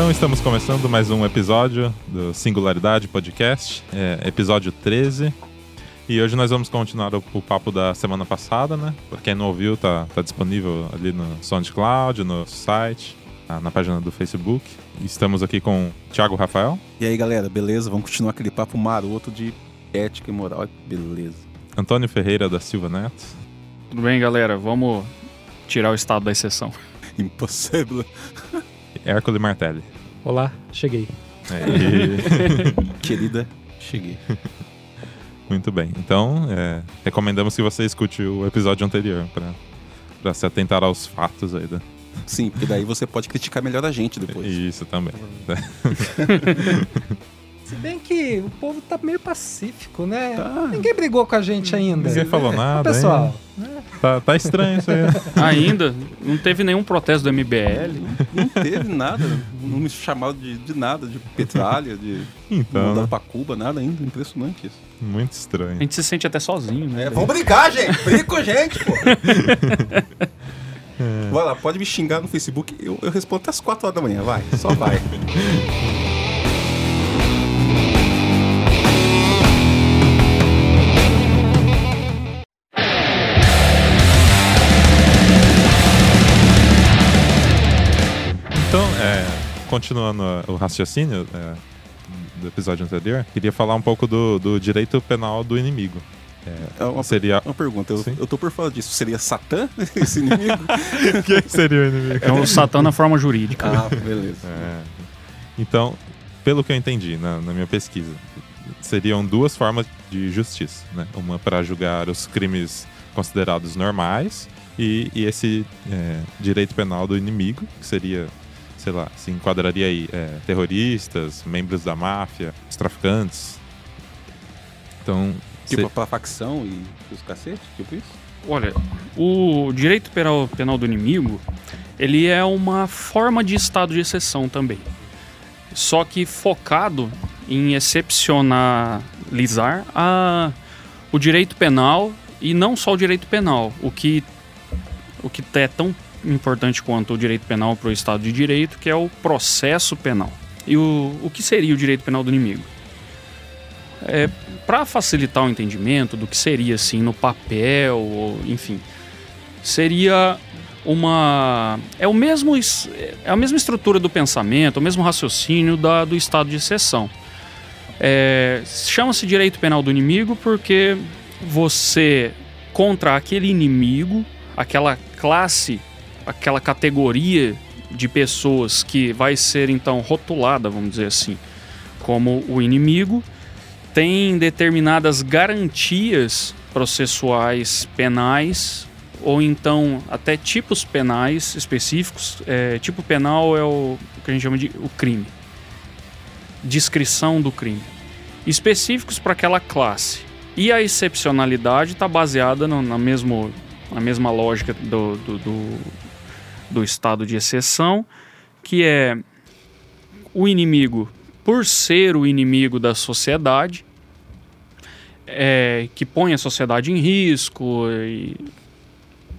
Então estamos começando mais um episódio do Singularidade Podcast, é, episódio 13. E hoje nós vamos continuar o, o, papo da semana passada, né? Pra quem não ouviu, tá, tá disponível ali no SoundCloud, no site, na, na página do Facebook. Estamos aqui com o Thiago Rafael. E aí, galera, beleza? Vamos continuar aquele papo maroto de ética e moral. Beleza. Antônio Ferreira da Silva Neto. Tudo bem, galera? Vamos tirar o estado da exceção. Impossível. Hércules Martelli. Olá, cheguei. Querida, cheguei. Muito bem. Então, é, recomendamos que você escute o episódio anterior para se atentar aos fatos aí. Da... Sim, porque daí você pode criticar melhor a gente depois. Isso também. Se bem que o povo tá meio pacífico, né? Tá. Ninguém brigou com a gente ainda. Ninguém falou nada. pessoal. Tá, tá, estranho isso aí. Ainda? Não teve nenhum protesto do MBL? Não, teve nada. Não me chamaram de, de nada, de petralha, de então, mandar pra Cuba, nada ainda. Impressionante isso. Muito estranho. A gente se sente até sozinho, né? É, vamos brincar, gente! Brinca com a gente, pô! É. Vai lá, pode me xingar no Facebook, eu, eu respondo até as 4 horas da manhã, vai, só vai. continuando o raciocínio é, do episódio anterior, queria falar um pouco do, do direito penal do inimigo. É, é uma, seria uma pergunta, eu, eu tô por falar disso. Seria Satã esse inimigo? Quem seria o inimigo? É o Satã na forma jurídica. Ah, beleza. É. Então, pelo que eu entendi na, na, minha pesquisa, seriam duas formas de justiça, né? Uma para julgar os crimes considerados normais e, e esse é, direito penal do inimigo, que seria sei lá, se enquadraria aí é, terroristas, membros da máfia, os traficantes. Então. Tipo cê... a facção e os cacetes? Tipo isso? Olha, o direito penal, penal do inimigo, ele é uma forma de estado de exceção também. Só que focado em excepcionalizar a, o direito penal e não só o direito penal, o que, o que é tão importante quanto o direito penal para o Estado de Direito, que é o processo penal. E o, o que seria o direito penal do inimigo? É, para facilitar o entendimento do que seria assim no papel, ou, enfim, seria uma é o mesmo é a mesma estrutura do pensamento, o mesmo raciocínio da, do estado de exceção. É, Chama-se direito penal do inimigo porque você contra aquele inimigo, aquela classe aquela categoria de pessoas que vai ser então rotulada, vamos dizer assim, como o inimigo, tem determinadas garantias processuais penais ou então até tipos penais específicos. É, tipo penal é o, que a gente chama de o crime, descrição do crime, específicos para aquela classe. E a excepcionalidade está baseada no, na, mesmo, na mesma lógica do, do, do do estado de exceção, que é o inimigo, por ser o inimigo da sociedade, é, que põe a sociedade em risco, e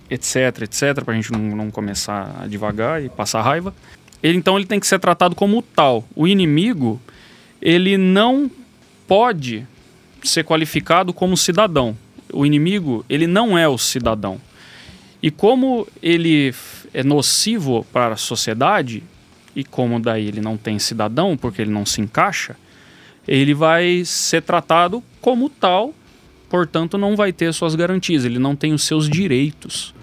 etc, etc, para a gente não, não começar a devagar e passar raiva. Ele, então ele tem que ser tratado como tal. O inimigo, ele não pode ser qualificado como cidadão. O inimigo, ele não é o cidadão. E como ele é nocivo para a sociedade, e como daí ele não tem cidadão, porque ele não se encaixa, ele vai ser tratado como tal, portanto não vai ter suas garantias, ele não tem os seus direitos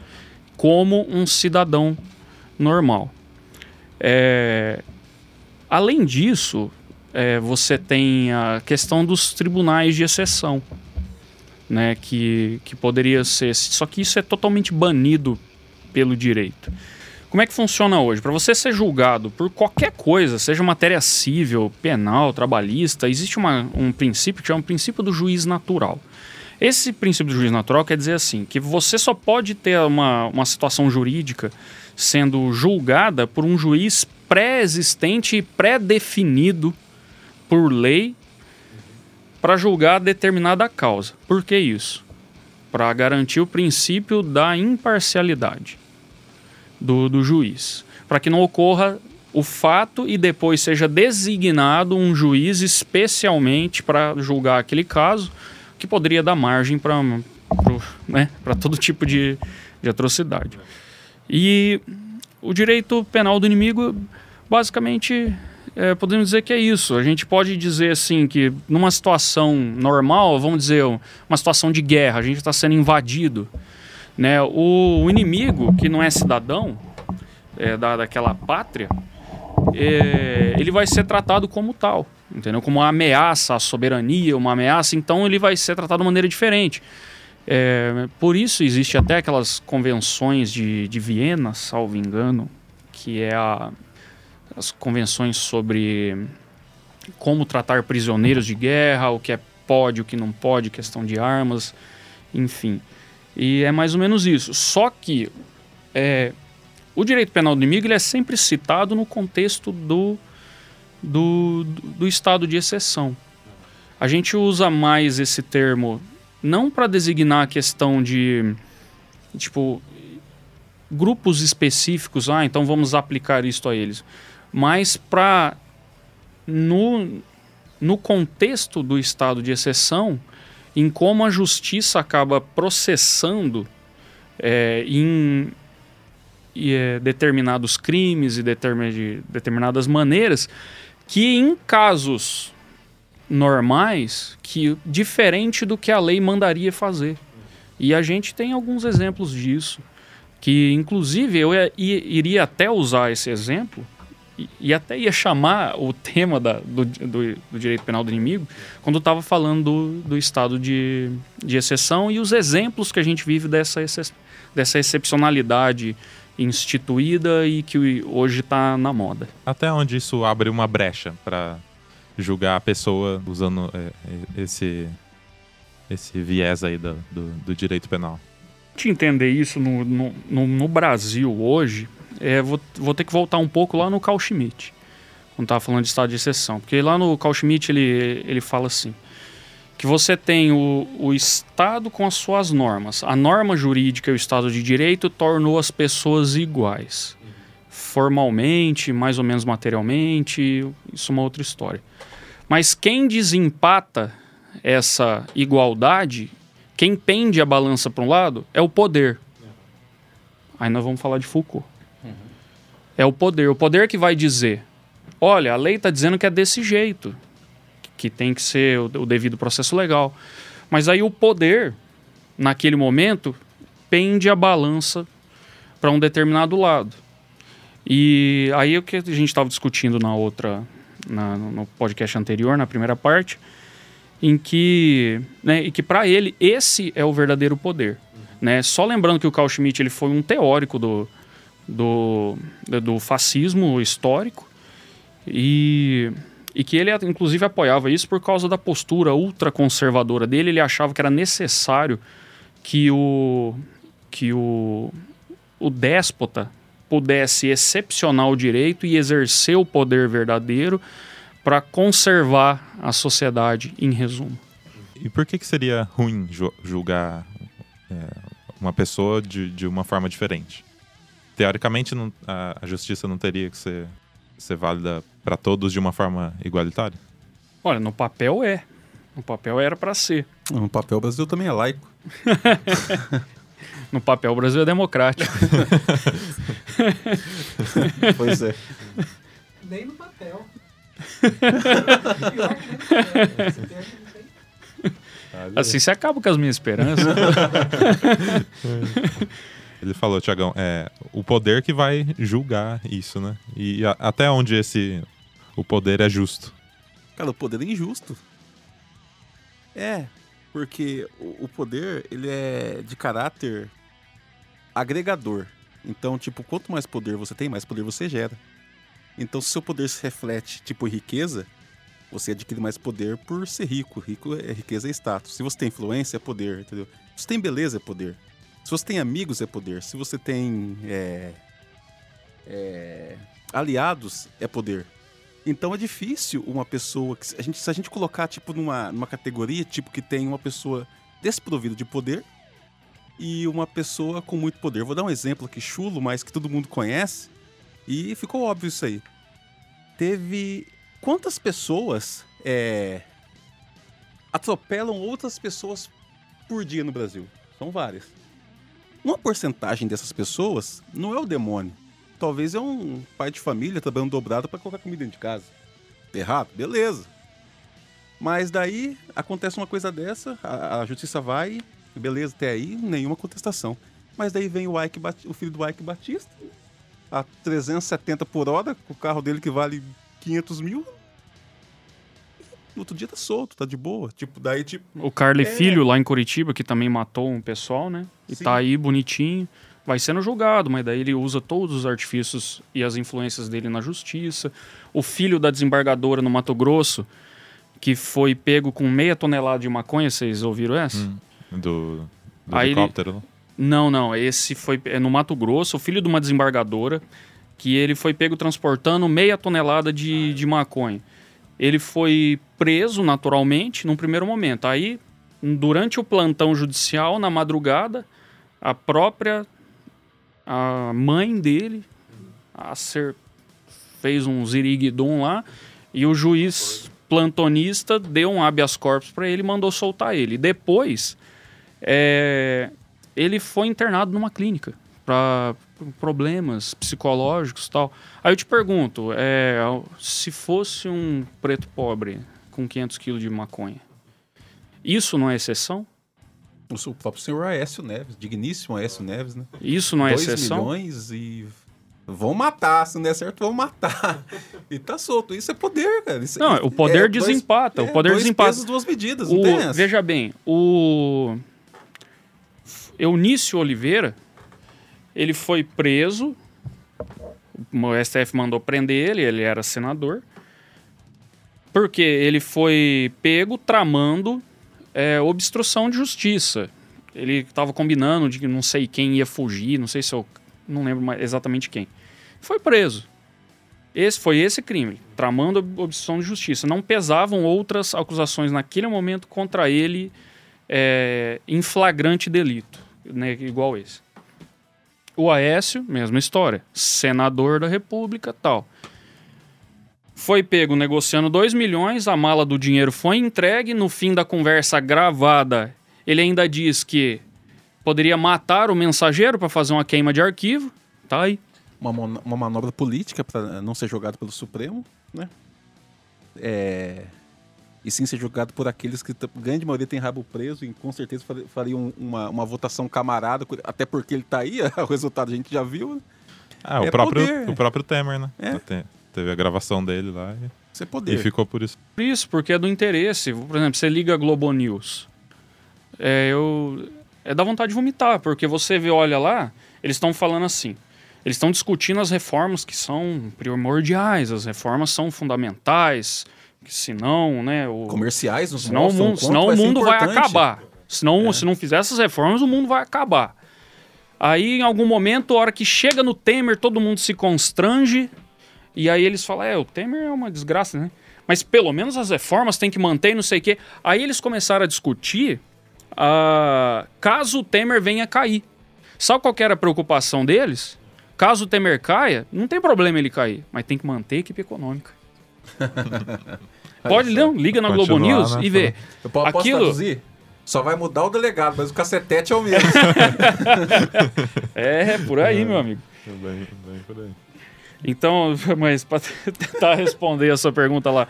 como um cidadão normal. É... Além disso, é, você tem a questão dos tribunais de exceção né, que, que poderia ser. Só que isso é totalmente banido pelo direito. Como é que funciona hoje? Para você ser julgado por qualquer coisa, seja matéria civil, penal, trabalhista, existe uma, um princípio que é um princípio do juiz natural. Esse princípio do juiz natural quer dizer assim, que você só pode ter uma, uma situação jurídica sendo julgada por um juiz pré-existente e pré-definido por lei para julgar determinada causa. Por que isso? Para garantir o princípio da imparcialidade do, do juiz. Para que não ocorra o fato e depois seja designado um juiz especialmente para julgar aquele caso, que poderia dar margem para né, todo tipo de, de atrocidade. E o direito penal do inimigo, basicamente, é, podemos dizer que é isso. A gente pode dizer assim que numa situação normal, vamos dizer, uma situação de guerra, a gente está sendo invadido. Né? O, o, inimigo, que não é cidadão é, da, daquela pátria, é, ele vai ser tratado como tal, entendeu? Como uma ameaça à soberania, uma ameaça, então ele vai ser tratado de maneira diferente. É, por isso existe até aquelas convenções de, de Viena, salvo engano, que é a, as convenções sobre como tratar prisioneiros de guerra, o que é pode, o que não pode, questão de armas, enfim. E é mais ou menos isso. Só que é, o direito penal do inimigo ele é sempre citado no contexto do, do, do estado de exceção. A gente usa mais esse termo não para designar a questão de tipo grupos específicos, ah, então vamos aplicar isto a eles, mas para no, no contexto do estado de exceção, em como a justiça acaba processando é, em é, determinados crimes e determin, de determinadas maneiras que em casos normais que diferente do que a lei mandaria fazer. E a gente tem alguns exemplos disso que inclusive eu ia, iria até usar esse exemplo e, até ia chamar o tema da, do, do, do, direito penal do inimigo quando estava falando do, do estado de, de exceção e os exemplos que a gente vive dessa, dessa excepcionalidade instituída e que hoje está na moda. Até onde isso abre uma brecha para julgar a pessoa usando é, é, esse, esse viés aí do, do, do direito penal? Te entender isso no, no, no Brasil hoje, é, vou, vou ter que voltar um pouco lá no Carl Schmitt, quando estava falando de estado de exceção. Porque lá no Carl Schmitt ele, ele fala assim, que você tem o, o Estado com as suas normas. A norma jurídica e o Estado de Direito tornou as pessoas iguais. Formalmente, mais ou menos materialmente, isso é uma outra história. Mas quem desempata essa igualdade, quem pende a balança para um lado, é o poder. Aí nós vamos falar de Foucault. É o poder. O poder que vai dizer: olha, a lei está dizendo que é desse jeito, que tem que ser o, o devido processo legal. Mas aí o poder, naquele momento, pende a balança para um determinado lado. E aí o que a gente estava discutindo na outra, na, no podcast anterior, na primeira parte, em que, né, e que para ele esse é o verdadeiro poder. Né? Só lembrando que o Carl Schmitt ele foi um teórico do, do, do fascismo histórico e, e que ele inclusive apoiava isso por causa da postura ultraconservadora dele. Ele achava que era necessário que o, que o, o déspota pudesse excepcionar o direito e exercer o poder verdadeiro para conservar a sociedade, em resumo. E por que, que seria ruim julgar é, uma pessoa de, de uma forma diferente? Teoricamente não, a, a, justiça não teria que ser, ser válida para todos de uma forma igualitária? Olha, no papel é. No papel era para ser. No papel o Brasil também é laico. no papel o Brasil é democrático. pois é. Nem no papel. Assim você acaba com as minhas esperanças. Ele falou, Tiagão, é o poder que vai julgar isso, né? E a, até onde esse o poder é justo? Cara, o poder é injusto. É, porque o, o poder ele é de caráter agregador. Então, tipo, quanto mais poder você tem, mais poder você gera. Então, se seu poder se reflete, tipo, em riqueza, você adquire mais poder por ser rico. Rico é riqueza é status. Se você tem influência, é poder, entendeu? Se você tem beleza, é poder. Se você tem amigos, é poder. Se você tem é, é, aliados, é poder. Então é difícil uma pessoa que a gente, se a gente colocar tipo numa, numa categoria tipo que tem uma pessoa desprovida de poder e uma pessoa com muito poder. Vou dar um exemplo aqui chulo, mas que todo mundo conhece e ficou óbvio isso aí. teve. Quantas pessoas é, atropelam outras pessoas por dia no Brasil? São várias. Uma porcentagem dessas pessoas não é o demônio. Talvez é um pai de família trabalhando dobrado para colocar comida dentro de casa. Errado? Beleza. Mas daí acontece uma coisa dessa, a, a justiça vai, beleza, até aí, nenhuma contestação. Mas daí vem o, Ike, o filho do Ike Batista, a 370 por hora, com o carro dele que vale 500 mil. No outro dia tá solto, tá de boa. Tipo, daí, tipo. O Carly É. Filho, lá em Curitiba, que também matou um pessoal, né? E Sim. tá aí bonitinho. Vai sendo julgado, mas daí ele usa todos os artifícios e as influências dele na justiça. O filho da desembargadora no Mato Grosso, que foi pego com meia tonelada de maconha, vocês ouviram essa? Hum, do, do Aí ele- helicóptero. lá. Não, não. Esse foi é no Mato Grosso, o filho de uma desembargadora, que ele foi pego transportando meia tonelada de, de maconha. Ele foi preso naturalmente num primeiro momento. Aí, durante o plantão judicial, na madrugada, a própria a mãe dele a ser, fez um ziriguidum lá e o juiz plantonista deu um habeas corpus para ele e mandou soltar ele. Depois, é, ele foi internado numa clínica para problemas psicológicos e tal. Aí eu te pergunto, é, se fosse um preto pobre com 500 quilos de maconha, isso não é exceção? O próprio senhor Aécio Neves, digníssimo Aécio Neves, né? Isso não é 2 exceção? milhões e. Vão matar, se não der certo, vão matar. E tá solto. Isso é poder, cara. Isso- Não, o poder é dois- desempata. é, o poder dois desempata. pesos, duas medidas, O- veja bem, o Eunício Oliveira, ele foi preso, o STF mandou prender ele, ele era senador, porque ele foi pego tramando é, obstrução de justiça. Ele estava combinando de que não sei quem ia fugir, não sei se eu não lembro exatamente quem. Foi preso. Esse foi esse crime, tramando obstrução de justiça. Não pesavam outras acusações naquele momento contra ele é, em flagrante delito, né, igual esse. O Aécio, mesma história, senador da República, tal. Foi pego negociando 2 milhões, a mala do dinheiro foi entregue, no fim da conversa gravada, ele ainda diz que poderia matar o mensageiro para fazer uma queima de arquivo, tá aí. Uma, uma manobra política para não ser jogado pelo Supremo, né? É... E sim ser jogado por aqueles que, grande maioria, tem rabo preso e com certeza fari- fariam uma, uma votação camarada, até porque ele tá aí, o resultado a gente já viu, né? Ah, o, É próprio, poder. o próprio Temer, né? É. Te- Teve a gravação dele lá e, Isso é e poder. ficou por isso. Por isso, porque é do interesse. Por exemplo, você liga a Globo News. É, eu, é da vontade de vomitar, porque você vê, olha lá, eles estão falando assim. Eles estão discutindo as reformas que são primordiais, as reformas são fundamentais, senão, né, o, Comerciais nos senão o mundo, senão o mundo vai importante. acabar. Senão, se não fizer essas reformas, o mundo vai acabar. Aí, em algum momento, a hora que chega no Temer, todo mundo se constrange. E aí eles falam: é, o Temer é uma desgraça, né? Mas pelo menos as reformas tem que manter, não sei o quê. Aí eles começaram a discutir ah, caso o Temer venha cair. Sabe qual que era a preocupação deles? Caso o Temer caia, não tem problema ele cair, mas tem que manter a equipe econômica. Pode, não, liga na Globo News né? e vê. Eu po- posso Aquilo- traduzir? Só vai mudar o delegado, mas o cacetete é o mesmo. É, por aí, meu amigo. Bem, bem por aí. Então, mas para tentar responder a sua pergunta lá,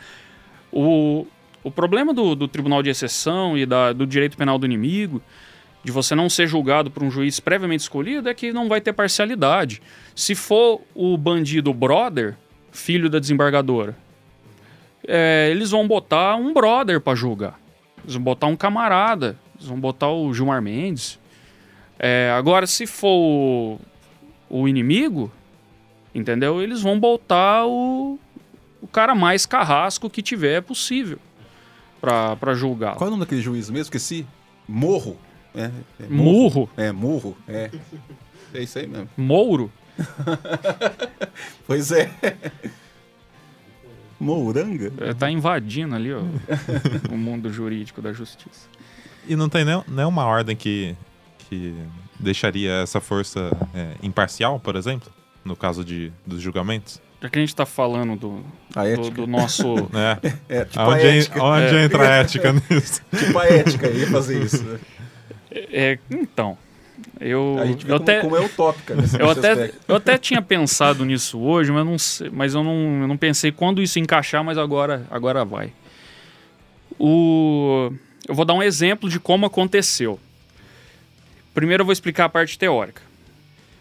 o, o problema do, do Tribunal de Exceção e da, do direito penal do inimigo, de você não ser julgado por um juiz previamente escolhido, é que não vai ter parcialidade. Se for o bandido brother, filho da desembargadora, é, eles vão botar um brother para julgar. Eles vão botar um camarada. Eles vão botar o Gilmar Mendes. É, agora, se for o, o inimigo, entendeu? Eles vão botar o, o cara mais carrasco que tiver possível pra, pra julgar. Qual é o nome daquele juiz mesmo? Esqueci. Morro. É, é Murro, É, murro. É. É isso aí mesmo. Mouro. Pois é. Mouranga? É, tá invadindo ali ó, o mundo jurídico da justiça. E não tem nem, nenhuma ordem que, que deixaria essa força é, imparcial, por exemplo, no caso de, dos julgamentos? Já que a gente tá falando do, A do, ética. do nosso. É. É, tipo a Onde, en- ética. onde entra a ética nisso? Tipo a ética, ia fazer isso. né? É, então. Eu, A gente vê eu como, até. como é utópica nesse, Eu até, aspecto. eu até tinha pensado nisso hoje, mas, não, sei- mas eu, não, eu não pensei quando isso encaixar, mas agora, agora vai. O, eu vou dar um exemplo de como aconteceu. Primeiro eu vou explicar a parte teórica.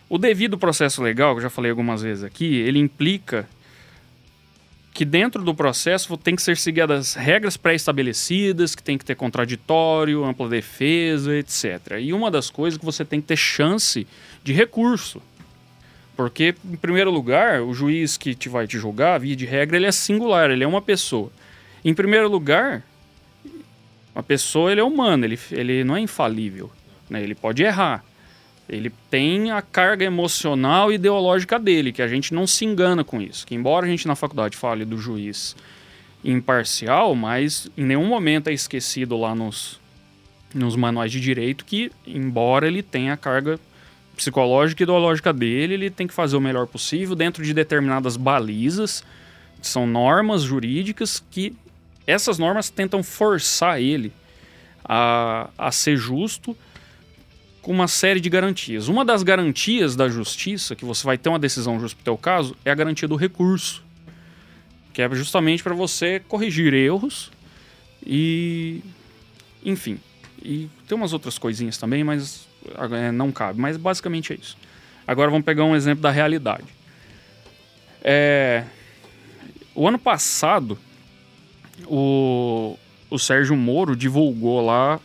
O devido processo legal, que eu já falei algumas vezes aqui, ele implica que dentro do processo tem que ser seguidas regras pré-estabelecidas, que tem que ter contraditório, ampla defesa, etc. E uma das coisas que você tem que ter chance de recurso. Porque, em primeiro lugar, o juiz que te vai te julgar, via de regra, ele é singular, ele é uma pessoa. Em primeiro lugar, uma pessoa ele é humano, ele, ele não é infalível. Né? Ele pode errar. Ele tem a carga emocional e ideológica dele, que a gente não se engana com isso. Que embora a gente na faculdade fale do juiz imparcial, mas em nenhum momento é esquecido lá nos, nos manuais de direito que, embora ele tenha a carga psicológica e ideológica dele, ele tem que fazer o melhor possível dentro de determinadas balizas, que são normas jurídicas que essas normas tentam forçar ele a, a ser justo com uma série de garantias. Uma das garantias da justiça, que você vai ter uma decisão justa para o teu caso, é a garantia do recurso, que é justamente para você corrigir erros e, enfim, e tem umas outras coisinhas também, mas é, não cabe. Mas basicamente é isso. Agora vamos pegar um exemplo da realidade. É, o ano passado, o, o Sérgio Moro divulgou lá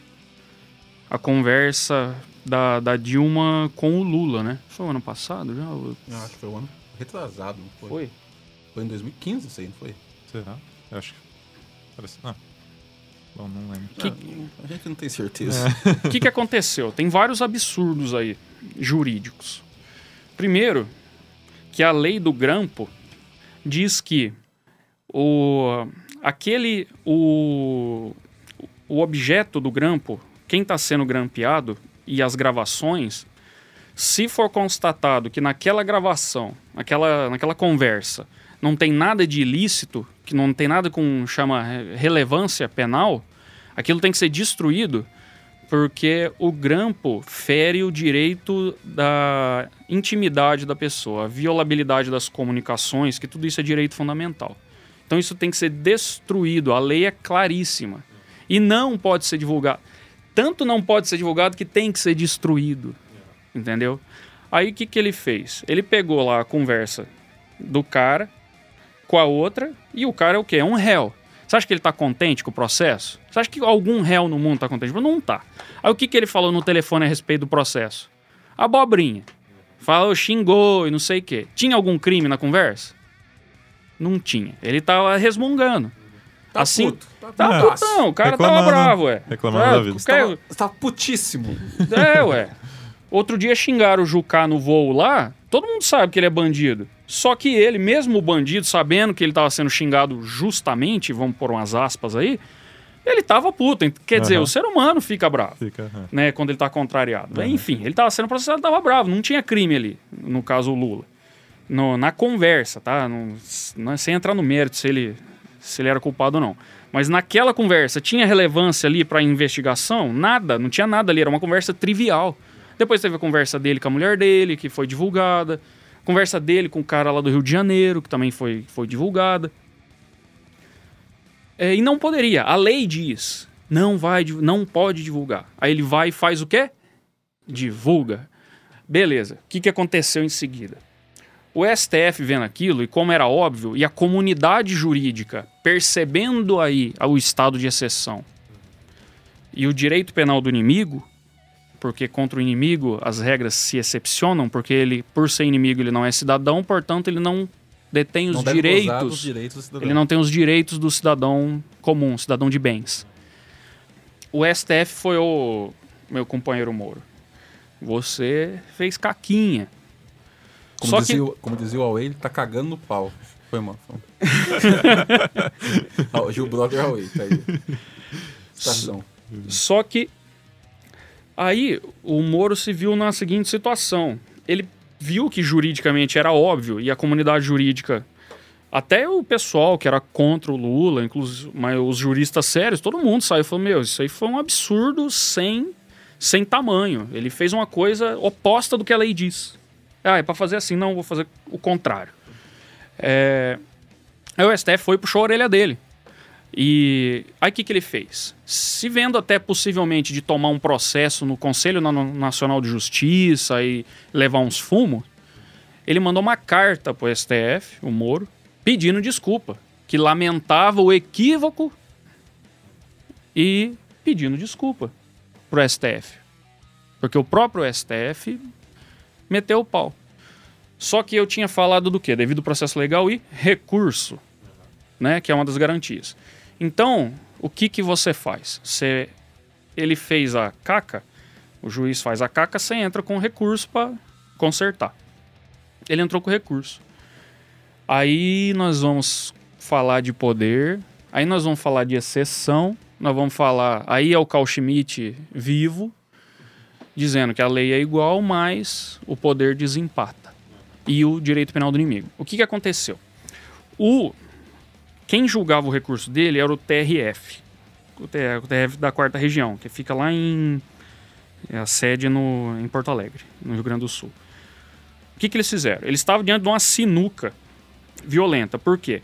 a conversa da, da Dilma com o Lula, né? Foi o ano passado já? Eu acho que foi o ano retrasado, não foi? Foi? Foi em 2015 isso aí, não foi? Será? Eu acho que. Parece. Não. Bom, não lembro. Que- Ah, não- a gente não tem certeza. O que, que aconteceu? Tem vários absurdos aí, jurídicos. Primeiro, que a lei do grampo diz que o, aquele, o, o objeto do grampo, quem está sendo grampeado e as gravações, se for constatado que naquela gravação, naquela, naquela conversa, não tem nada de ilícito, que não tem nada com chama re- relevância penal, aquilo tem que ser destruído porque o grampo fere o direito da intimidade da pessoa, a violabilidade das comunicações, que tudo isso é direito fundamental. Então isso tem que ser destruído, a lei é claríssima. E não pode ser divulgado. Tanto não pode ser divulgado que tem que ser destruído. Entendeu? Aí o que, que ele fez? Ele pegou lá a conversa do cara com a outra e o cara é o quê? É um réu. Você acha que ele tá contente com o processo? Você acha que algum réu no mundo tá contente? Não tá. Aí o que, que ele falou no telefone a respeito do processo? Abobrinha. Falou, xingou e não sei o quê. Tinha algum crime na conversa? Não tinha. Ele tava resmungando. Tá assim, puto, tá Tá Ah, putão, o cara reclamando- tava bravo, ué. reclamando Ah, da vida. o Você cara- tava, você tava putíssimo. é, ué. Outro dia xingaram o Jucá no voo lá, todo mundo sabe que ele é bandido. Só que ele, mesmo o bandido, sabendo que ele estava sendo xingado justamente, vamos pôr umas aspas aí, ele tava puto. Quer dizer, Aham. o ser humano fica bravo, Fica. é. né, quando ele tá contrariado. Uhum. Enfim, ele tava sendo processado, tava bravo, não tinha crime ali, no caso o Lula. No- na conversa, tá? Não, não- sem entrar no mérito se ele, se ele era culpado ou não. Mas naquela conversa, tinha relevância ali para investigação? Nada, não tinha nada ali, era uma conversa trivial. Depois teve a conversa dele com a mulher dele, que foi divulgada. Conversa dele com o cara lá do Rio de Janeiro, que também foi, foi divulgada. É, e não poderia. A lei diz, não vai, não pode divulgar. Aí ele vai e faz o quê? Divulga. Beleza. O que, que aconteceu em seguida? O STF vendo aquilo, e como era óbvio, e a comunidade jurídica percebendo aí o estado de exceção e o direito penal do inimigo, porque contra o inimigo as regras se excepcionam, porque ele, por ser inimigo, ele não é cidadão, portanto, ele não detém os não direitos. direitos. Ele não tem os direitos do cidadão comum, cidadão de bens. O STF foi o meu companheiro Moro. Você fez caquinha. Como, Só dizia, que o- como dizia o Huawei, ele tá cagando no pau. Foi mal. Ó, Gil Brother Huawei, tá aí. Estação. Só que aí o Moro se viu na seguinte situação. Ele viu que juridicamente era óbvio e a comunidade jurídica Até o pessoal que era contra o Lula, inclusive mas os juristas sérios, todo mundo saiu e falou: Meu, isso aí foi um absurdo sem, sem tamanho. Ele fez uma coisa oposta do que a lei diz. Ah, é para fazer assim, não, vou fazer o contrário. É... Aí o STF foi puxou a orelha dele. E aí o que, que ele fez? Se vendo até possivelmente de tomar um processo no Conselho Nacional de Justiça e levar uns fumos, ele mandou uma carta para o STF, o Moro, pedindo desculpa, que lamentava o equívoco e pedindo desculpa para o STF. Porque o próprio STF meteu o pau. Só que eu tinha falado do quê? Devido ao processo legal e recurso, né? Que é uma das garantias. Então, o que, que você faz? Você, ele fez a caca, o juiz faz a caca, você entra com recurso para consertar. Ele entrou com recurso. Aí nós vamos falar de poder, aí nós vamos falar de exceção, nós vamos falar. Aí é o Carl vivo, dizendo que a lei é igual, mas o poder desempata. E o direito penal do inimigo. O que, que aconteceu? O quem julgava o recurso dele era o TRF, o TRF da quarta região, que fica lá em é a sede no, em Porto Alegre, no Rio Grande do Sul. O que, que eles fizeram? Eles estavam diante de uma sinuca violenta. Por quê?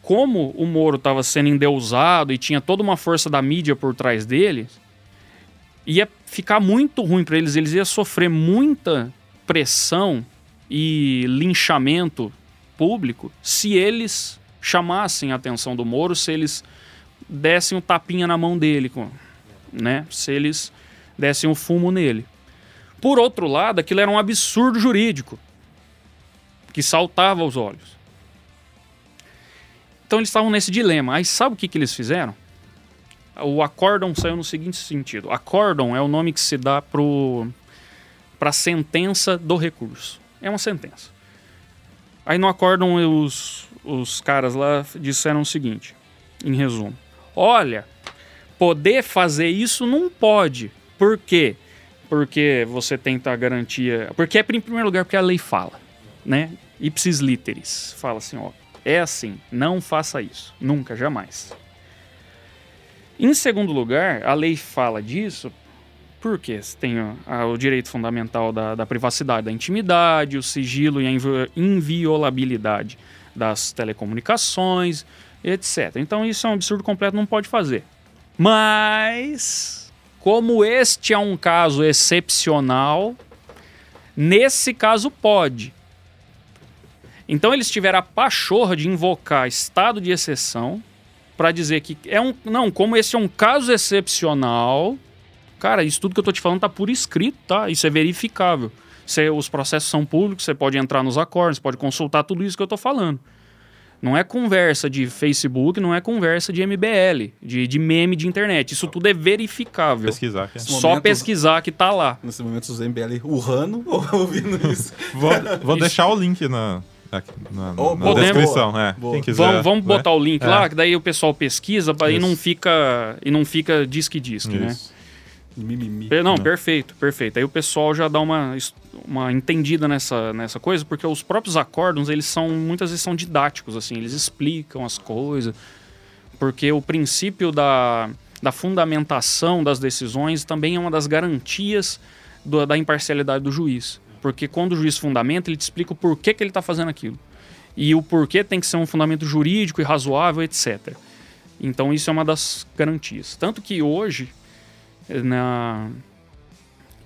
Como o Moro estava sendo endeusado e tinha toda uma força da mídia por trás dele, ia ficar muito ruim para eles. Eles iam sofrer muita pressão e linchamento público se eles chamassem a atenção do Moro, se eles dessem um tapinha na mão dele, né? Se eles dessem um fumo nele. Por outro lado, aquilo era um absurdo jurídico que saltava aos olhos. Então eles estavam nesse dilema. Aí sabe o que, que eles fizeram? O acórdão saiu no seguinte sentido: acórdão é o nome que se dá para a sentença do recurso. É uma sentença. Aí no acórdão os, os caras lá disseram o seguinte, em resumo: Olha, poder fazer isso não pode. Por quê? Porque você tenta a garantia. Porque é em primeiro lugar porque a lei fala, né? Ipsis literis. Fala assim, ó. É assim, não faça isso. Nunca, jamais. Em segundo lugar, a lei fala disso porque tem o direito fundamental da, da, privacidade, da intimidade, o sigilo e a inviolabilidade das telecomunicações, etc. Então isso é um absurdo completo, não pode fazer. Mas, como este é um caso excepcional, nesse caso pode. Então eles tiveram a pachorra de invocar estado de exceção para dizer que é um. Não, como esse é um caso excepcional. Cara, isso tudo que eu tô te falando tá por escrito, tá? Isso é verificável. Os processos são públicos, você pode entrar nos acordos, pode consultar tudo isso que eu estou falando. Não é conversa de Facebook, não é conversa de MBL, de, de meme de internet. Isso tudo é verificável. Pesquisar. Que é. Só momentos, pesquisar que tá lá. Nesse momento, os MBL urrando ouvindo isso. vou, vou deixar o link na, na, na descrição. É. Quem quiser, vamos, vamos né? botar o link é. lá, que daí o pessoal pesquisa e não fica e não fica disque disque, né? Mimimi. Não, não, perfeito, perfeito. Aí o pessoal já dá uma, uma entendida nessa, nessa coisa, porque os próprios acórdons, eles são, muitas vezes são didáticos, assim, eles explicam as coisas, porque o princípio da, da fundamentação das decisões também é uma das garantias do, da imparcialidade do juiz. Porque quando o juiz fundamenta, ele te explica o porquê que ele está fazendo aquilo. E o porquê tem que ser um fundamento jurídico e razoável, etc. Então isso é uma das garantias. Tanto que hoje, na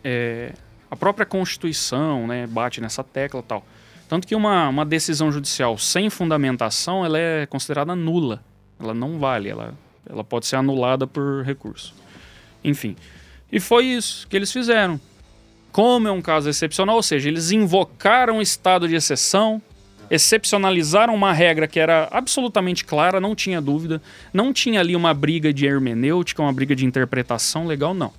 é, a própria Constituição né, bate nessa tecla tal. Tanto que uma, uma decisão judicial sem fundamentação ela é considerada nula. Ela não vale, ela, ela pode ser anulada por recurso. Enfim. E foi isso que eles fizeram. Como é um caso excepcional, ou seja, eles invocaram o estado de exceção, excepcionalizaram uma regra que era absolutamente clara, não tinha dúvida, não tinha ali uma briga de hermenêutica, uma briga de interpretação legal, não.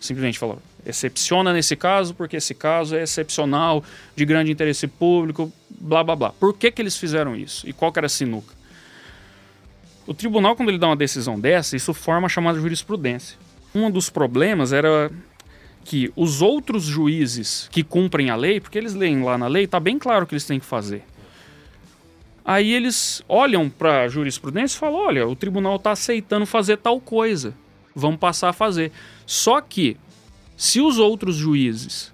Simplesmente falou, excepciona nesse caso porque esse caso é excepcional, de grande interesse público, blá blá blá. Por que, que eles fizeram isso? E qual que era a sinuca? O tribunal, quando ele dá uma decisão dessa, isso forma a chamada jurisprudência. Um dos problemas era que os outros juízes que cumprem a lei, porque eles leem lá na lei, está bem claro o que eles têm que fazer Aí eles olham para a jurisprudência e falam: olha, o tribunal está aceitando fazer tal coisa, vamos passar a fazer. Só que, se os outros juízes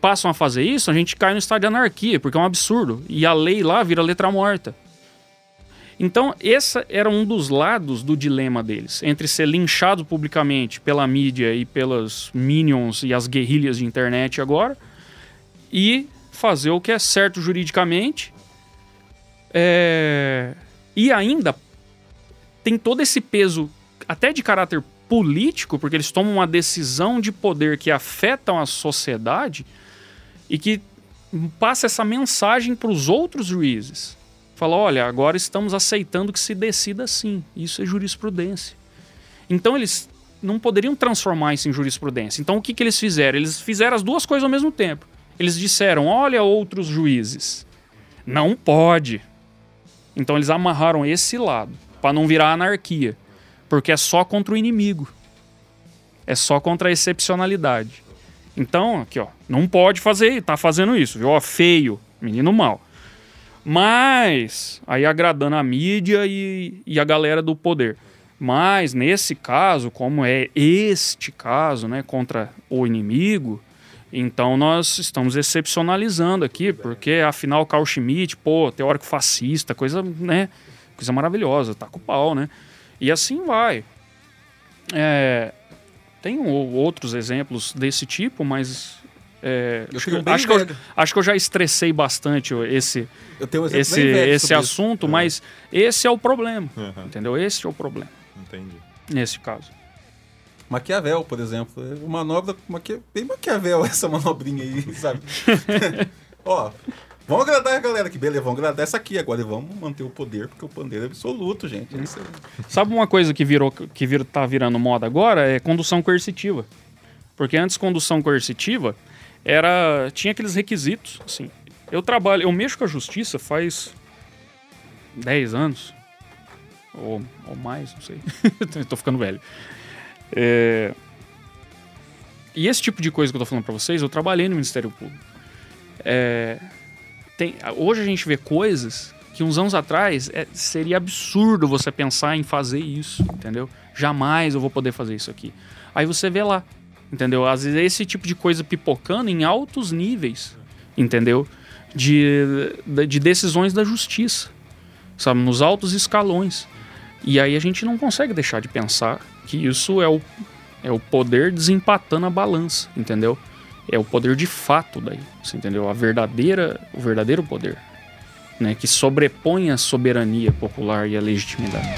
passam a fazer isso, a gente cai no estado de anarquia, porque é um absurdo. E a lei lá vira letra morta. Então, esse era um dos lados do dilema deles, entre ser linchado publicamente pela mídia e pelas minions e as guerrilhas de internet agora, e fazer o que é certo juridicamente. É... E ainda tem todo esse peso, até de caráter político, porque eles tomam uma decisão de poder que afetam a sociedade e que passa essa mensagem para os outros juízes. Fala, olha, agora estamos aceitando que se decida assim. Isso é jurisprudência. Então eles não poderiam transformar isso em jurisprudência. Então o que, que eles fizeram? Eles fizeram as duas coisas ao mesmo tempo. Eles disseram, olha outros juízes, não pode. Então eles amarraram esse lado para não virar anarquia, porque é só contra o inimigo. É só contra a excepcionalidade. Então, aqui, ó, não pode fazer, tá fazendo isso, viu? Ó, feio, menino mal. Mas, aí agradando a mídia e, e a galera do poder. Mas, nesse caso, como é este caso, né, contra o inimigo, então nós estamos excepcionalizando aqui, porque afinal Carl Schmitt, pô, teórico fascista, coisa, né, coisa maravilhosa, tá com pau, né? E assim vai. É, tem outros exemplos desse tipo, mas é, acho, que, acho, que eu, acho, que eu, já estressei bastante esse, um esse, esse assunto, é. mas esse é o problema. Uhum. Entendeu? Esse é o problema. Entendi. Nesse caso. Maquiavel, por exemplo. É uma manobra maqui... bem Maquiavel essa manobrinha aí, sabe? Ó, Vamos agradar a galera aqui, beleza, vamos agradar essa aqui agora e vamos manter o poder, porque o poder é absoluto, gente. É Sabe uma coisa que virou que vir, tá virando moda agora? É condução coercitiva. Porque antes condução coercitiva era tinha aqueles requisitos, assim. Eu trabalho, eu mexo com a justiça faz 10 anos ou, ou mais, não sei. Estou ficando velho. É... E esse tipo de coisa que eu tô falando para vocês, eu trabalhei no Ministério Público. É tem, hoje a gente vê coisas que uns anos atrás é, seria absurdo você pensar em fazer isso, entendeu? Jamais eu vou poder fazer isso aqui. Aí você vê lá, entendeu? Às vezes é esse tipo de coisa pipocando em altos níveis, entendeu? De, de decisões da justiça, sabe? Nos altos escalões. E aí a gente não consegue deixar de pensar que isso é o, é o poder desempatando a balança, entendeu? é o poder de fato daí, entendeu? A verdadeira, o verdadeiro poder, né, que sobrepõe a soberania popular e a legitimidade.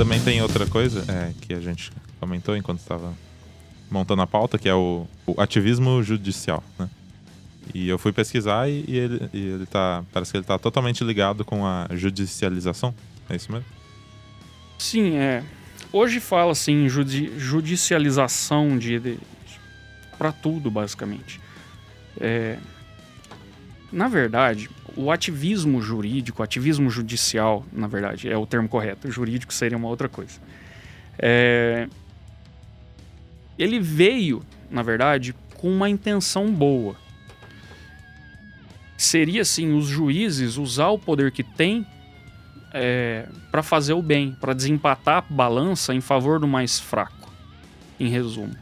Também tem outra coisa é, que a gente comentou enquanto estava montando a pauta, que é o, o ativismo judicial, né? E eu fui pesquisar e, e, ele, e ele tá. Parece que ele tá totalmente ligado com a judicialização. É isso mesmo? Sim, é. Hoje fala assim judi judicialização de, de para tudo, basicamente. É, na verdade, o ativismo jurídico, ativismo judicial, na verdade, é o termo correto. Jurídico seria uma outra coisa. É, ele veio, na verdade, com uma intenção boa seria assim os juízes usar o poder que tem é, para fazer o bem, para desempatar a balança em favor do mais fraco, em resumo.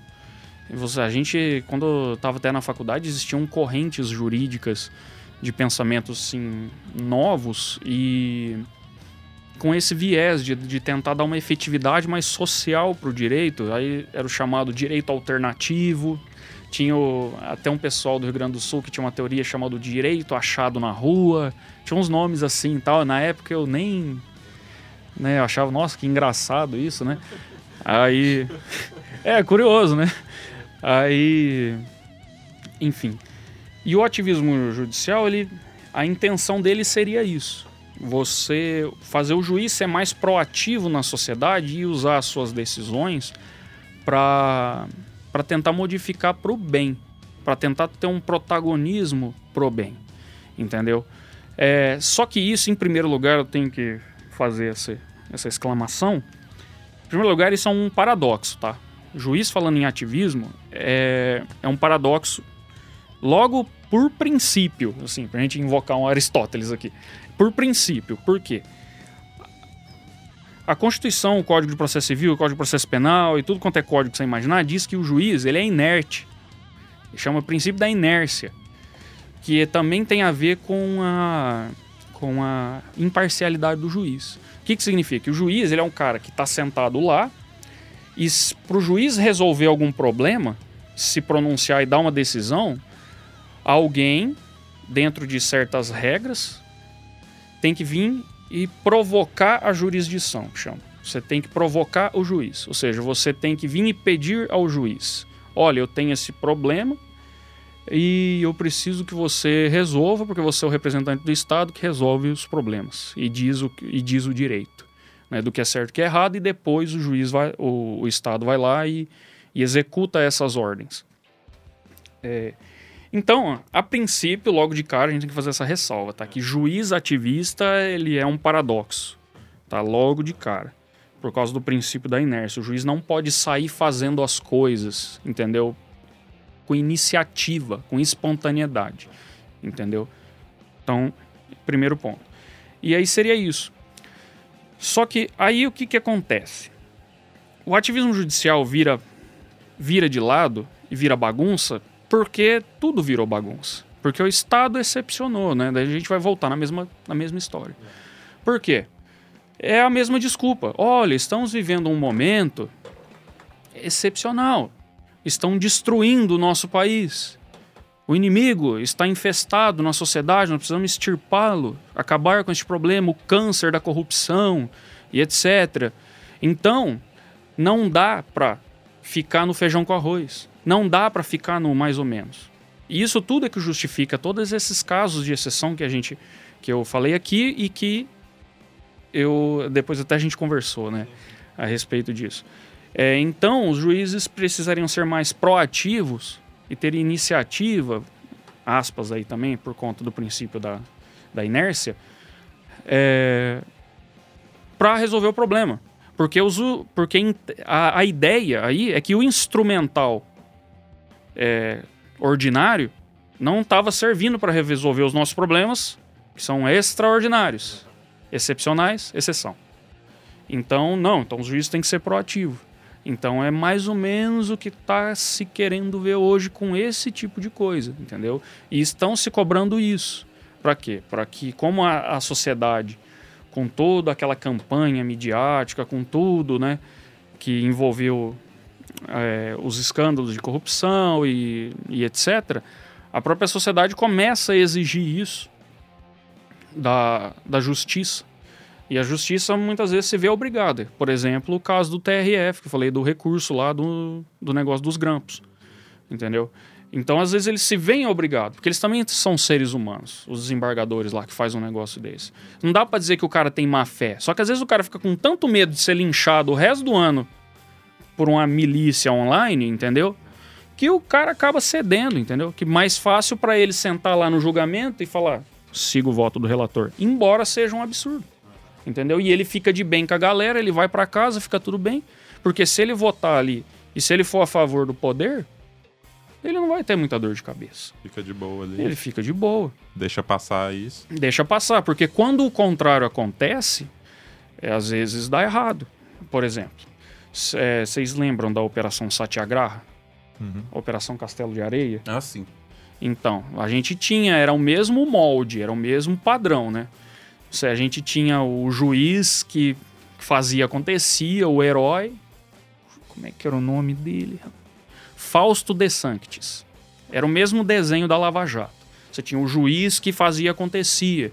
A gente, quando eu estava até na faculdade, existiam correntes jurídicas de pensamentos assim, novos e com esse viés de, de tentar dar uma efetividade mais social para o direito. Aí era o chamado direito alternativo, tinha o, até um pessoal do Rio Grande do Sul que tinha uma teoria chamada direito achado na rua. Tinha uns nomes assim e tal. Na época eu nem. Né, eu achava, nossa, que engraçado isso, né? Aí. É, curioso, né? Aí. Enfim. E o ativismo judicial, ele. A intenção dele seria isso. Você fazer o juiz ser mais proativo na sociedade e usar as suas decisões para tentar modificar para o bem, para tentar ter um protagonismo pro bem, entendeu? É, só que isso, em primeiro lugar, eu tenho que fazer essa, essa exclamação. Em primeiro lugar, isso é um paradoxo, tá? Juiz falando em ativismo é, é um paradoxo logo por princípio, assim, pra gente invocar um Aristóteles aqui. Por princípio, por quê? A Constituição, o Código de Processo Civil, o Código de Processo Penal e tudo quanto é código que você imaginar, diz que o juiz ele é inerte. Ele chama o princípio da inércia, que também tem a ver com a, com a imparcialidade do juiz. O que, que significa? Que o juiz ele é um cara que está sentado lá e para o juiz resolver algum problema, se pronunciar e dar uma decisão, alguém, dentro de certas regras, tem que vir e provocar a jurisdição, chama. Você tem que provocar o juiz, ou seja, você tem que vir e pedir ao juiz: olha, eu tenho esse problema e eu preciso que você resolva, porque você é o representante do Estado que resolve os problemas e diz o, e diz o direito né, do que é certo e que é errado, e depois o juiz vai, o, o Estado vai lá e, e executa essas ordens. É, então, a princípio, logo de cara, a gente tem que fazer essa ressalva, tá? Que juiz ativista, ele é um paradoxo, tá? Logo de cara. Por causa do princípio da inércia. O juiz não pode sair fazendo as coisas, entendeu? Com iniciativa, com espontaneidade, entendeu? Então, primeiro ponto. E aí seria isso. Só que aí o que, que acontece? O ativismo judicial vira, vira de lado e vira bagunça porque tudo virou bagunça. Porque o Estado excepcionou, né? Daí a gente vai voltar na mesma, na mesma história. Por quê? É a mesma desculpa. Olha, estamos vivendo um momento excepcional. Estão destruindo o nosso país. O inimigo está infestado na sociedade, nós precisamos extirpá-lo, acabar com este problema, o câncer da corrupção e etc. Então, não dá para ficar no feijão com arroz. Não dá para ficar no mais ou menos. E isso tudo é que justifica todos esses casos de exceção que a gente que eu falei aqui e que eu depois até a gente conversou, né, a respeito disso. É, então, os juízes precisariam ser mais proativos e ter iniciativa, aspas aí também, por conta do princípio da, da inércia, é, para resolver o problema. Porque, os, porque a, a ideia aí é que o instrumental é, ordinário não estava servindo para resolver os nossos problemas, que são extraordinários, excepcionais, exceção. Então, não, então os juízes têm que ser proativos. Então é mais ou menos o que está se querendo ver hoje com esse tipo de coisa, entendeu? E estão se cobrando isso. Para quê? Para que, como a, a, sociedade, com toda aquela campanha midiática, com tudo, né, que envolveu é, os escândalos de corrupção e, e etc., a própria sociedade começa a exigir isso da, da justiça. E a justiça muitas vezes se vê obrigada. Por exemplo, o caso do TRF, que eu falei do recurso lá do, do negócio dos grampos. Entendeu? Então, às vezes, eles se veem obrigados, porque eles também são seres humanos, os desembargadores lá que fazem um negócio desse. Não dá para dizer que o cara tem má fé. Só que às vezes o cara fica com tanto medo de ser linchado o resto do ano por uma milícia online, entendeu? Que o cara acaba cedendo, entendeu? Que mais fácil para ele sentar lá no julgamento e falar: siga o voto do relator, embora seja um absurdo, entendeu? E ele fica de bem com a galera, ele vai para casa, fica tudo bem, porque se ele votar ali e se ele for a favor do poder, ele não vai ter muita dor de cabeça. Fica de boa ali. Ele fica de boa. Deixa passar isso. Deixa passar, porque quando o contrário acontece, é, às vezes dá errado. Por exemplo, é, vocês lembram da Operação Satyagraha? Uhum. Operação Castelo de Areia? Ah, sim. Então, a gente tinha, era o mesmo molde, era o mesmo padrão, né? A gente tinha o juiz que fazia, acontecia, o herói. Como é que era o nome dele? Fausto de Sanctis. Era o mesmo desenho da Lava Jato. Você tinha o juiz que fazia, acontecia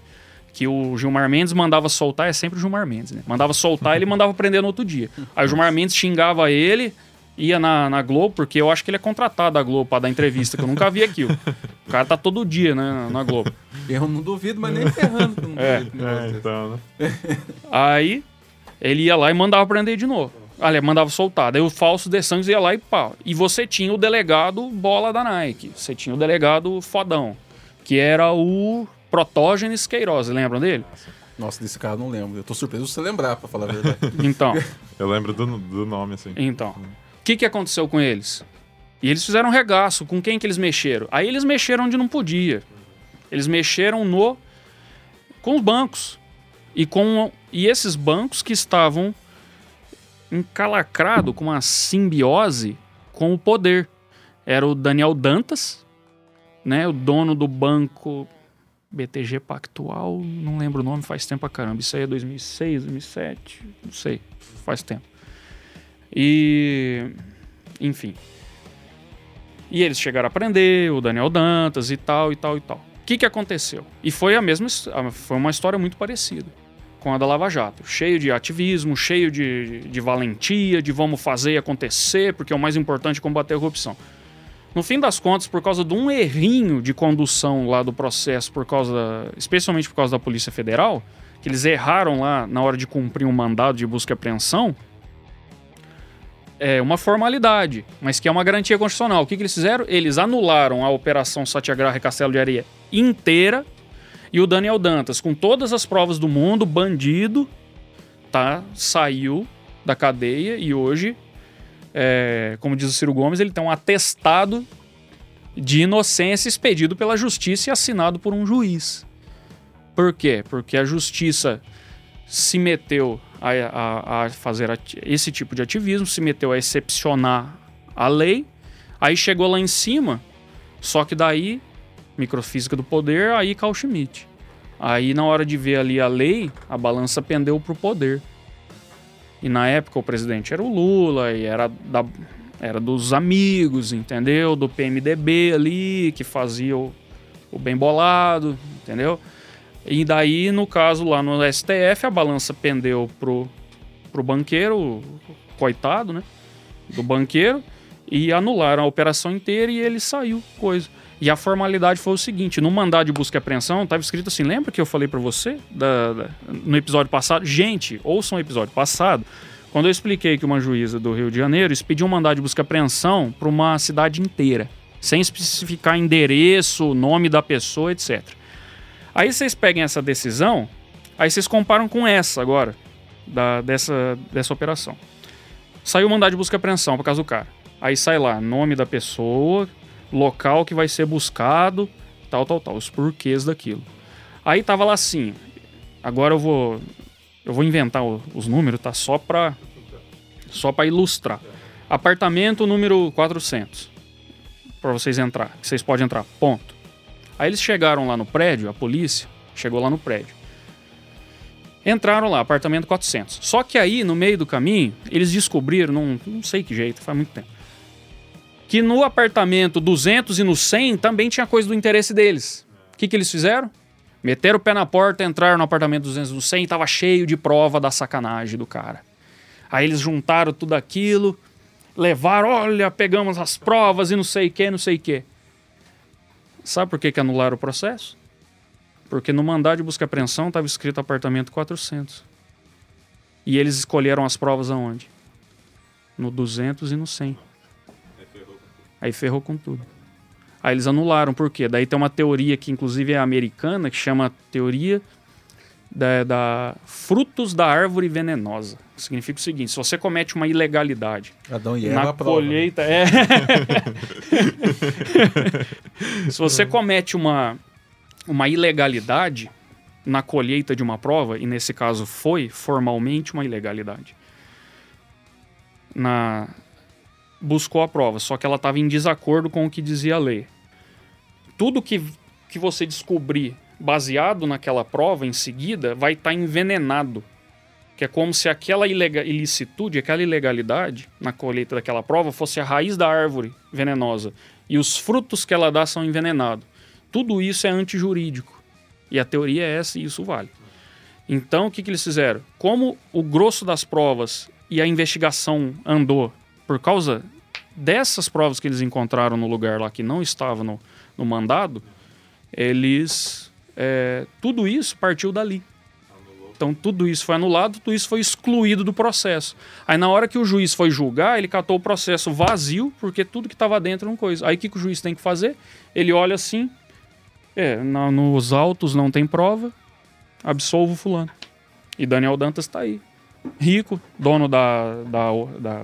que o Gilmar Mendes mandava soltar, é sempre o Gilmar Mendes, né? Mandava soltar ele mandava prender no outro dia. Aí o Gilmar Mendes xingava ele, ia na, na Globo, porque eu acho que ele é contratado da Globo pra dar entrevista, que eu nunca vi aquilo. O cara tá todo dia, né, na Globo. Eu não duvido, mas nem ferrando que eu não é, duvido. É, então, né? Aí ele ia lá e mandava prender de novo. Aliás, mandava soltar. Daí o falso de Santos ia lá e pau. E você tinha o delegado bola da Nike. Você tinha o delegado fodão. Que era o Protógenes Queiroz, lembram dele? Nossa, desse cara eu não lembro. Eu tô surpreso você lembrar, pra falar a verdade. Então, Eu lembro do, do nome, assim. então. O que, que aconteceu com eles? E eles fizeram regaço. Com quem que eles mexeram? Aí eles mexeram onde não podia. Eles mexeram no com os bancos. E com e esses bancos que estavam encalacrados com uma simbiose com o poder. Era o Daniel Dantas, né, o dono do banco BTG Pactual, não lembro o nome, faz tempo pra caramba. Isso aí é 2006, 2007, não sei, faz tempo. E enfim. E eles chegaram a prender o Daniel Dantas e tal e tal e tal. O que, que aconteceu? E foi a mesma, foi uma história muito parecida com a da Lava Jato, cheio de ativismo, cheio de, de valentia, de vamos fazer acontecer, porque é o mais importante combater a corrupção. No fim das contas, por causa de um errinho de condução lá do processo, por causa da- especialmente por causa da Polícia Federal, que eles erraram lá na hora de cumprir um mandado de busca e apreensão, é uma formalidade, mas que é uma garantia constitucional. O que, que eles fizeram? Eles anularam a Operação Satyagraha e Castelo de Areia inteira e o Daniel Dantas, com todas as provas do mundo, bandido, tá, saiu da cadeia e hoje, é, como diz o Ciro Gomes, ele tem um atestado de inocência expedido pela justiça e assinado por um juiz. Por quê? Porque a justiça se meteu a, a- a fazer esse tipo de ativismo, se meteu a excepcionar a lei, aí chegou lá em cima, só que daí, microfísica do poder, aí cai o Schmidt. Aí na hora de ver ali a lei, a balança pendeu pro poder. E na época o presidente era o Lula e era, da, era dos amigos, entendeu? Do PMDB ali, que fazia o, o bem bolado, entendeu? E daí, no caso lá no STF, a balança pendeu pro, pro banqueiro, coitado, né? Do banqueiro, e anularam a operação inteira e ele saiu, coisa. E a formalidade foi o seguinte: no mandado de busca e apreensão, estava escrito assim: lembra que eu falei para você da- da- no episódio passado? Gente, ouçam o episódio passado, quando eu expliquei que uma juíza do Rio de Janeiro expediu um mandado de busca e apreensão para uma cidade inteira, sem especificar endereço, nome da pessoa, etc. Aí vocês peguem essa decisão, aí vocês comparam com essa agora, da- dessa, dessa operação. Saiu o mandado de busca e apreensão por causa do cara. Aí sai lá, nome da pessoa, local que vai ser buscado, tal, tal, tal, os porquês daquilo. Aí tava lá assim, agora eu vou eu vou inventar os números, tá? Só pra só para ilustrar. Apartamento número 400. Para vocês entrar, vocês podem entrar. Ponto. Aí eles chegaram lá no prédio, a polícia chegou lá no prédio. Entraram lá, apartamento 400. Só que aí, no meio do caminho, eles descobriram, não, não sei que jeito, faz muito tempo, que no apartamento 200 e no 100 também tinha coisa do interesse deles. O que, que eles fizeram? Meteram o pé na porta, entraram no apartamento 200 e no 100 e tava cheio de prova da sacanagem do cara. Aí eles juntaram tudo aquilo, levaram, olha, pegamos as provas e não sei o que, não sei o que. Sabe por que, que anularam o processo? Porque no mandado de busca e apreensão estava escrito apartamento 400. E eles escolheram as provas aonde? No 200 e no 100. Aí ferrou com tudo. Aí eles anularam, por quê? Daí tem uma teoria que inclusive é americana, que chama teoria da, da frutos da árvore venenosa. Significa o seguinte, se você comete uma ilegalidade Adão e Eva na prova. né? colheita é se você comete uma uma ilegalidade na colheita de uma prova e nesse caso foi formalmente uma ilegalidade na buscou a prova só que ela estava em desacordo com o que dizia a lei tudo que que você descobrir baseado naquela prova em seguida vai estar envenenado que é como se aquela ilicitude, aquela ilegalidade na colheita daquela prova fosse a raiz da árvore venenosa e os frutos que ela dá são envenenados. Tudo isso é antijurídico. E a teoria é essa e isso vale. Então, o que, que eles fizeram? Como o grosso das provas e a investigação andou por causa dessas provas que eles encontraram no lugar lá que não estava no, no mandado, eles. é, tudo isso partiu dali. Então tudo isso foi anulado, tudo isso foi excluído do processo. Aí na hora que o juiz foi julgar, ele catou o processo vazio, porque tudo que estava dentro não coisa. Aí o que, que o juiz tem que fazer? Ele olha assim, é, na- nos autos não tem prova, absolvo fulano. E Daniel Dantas tá aí. Rico, dono da, da, da,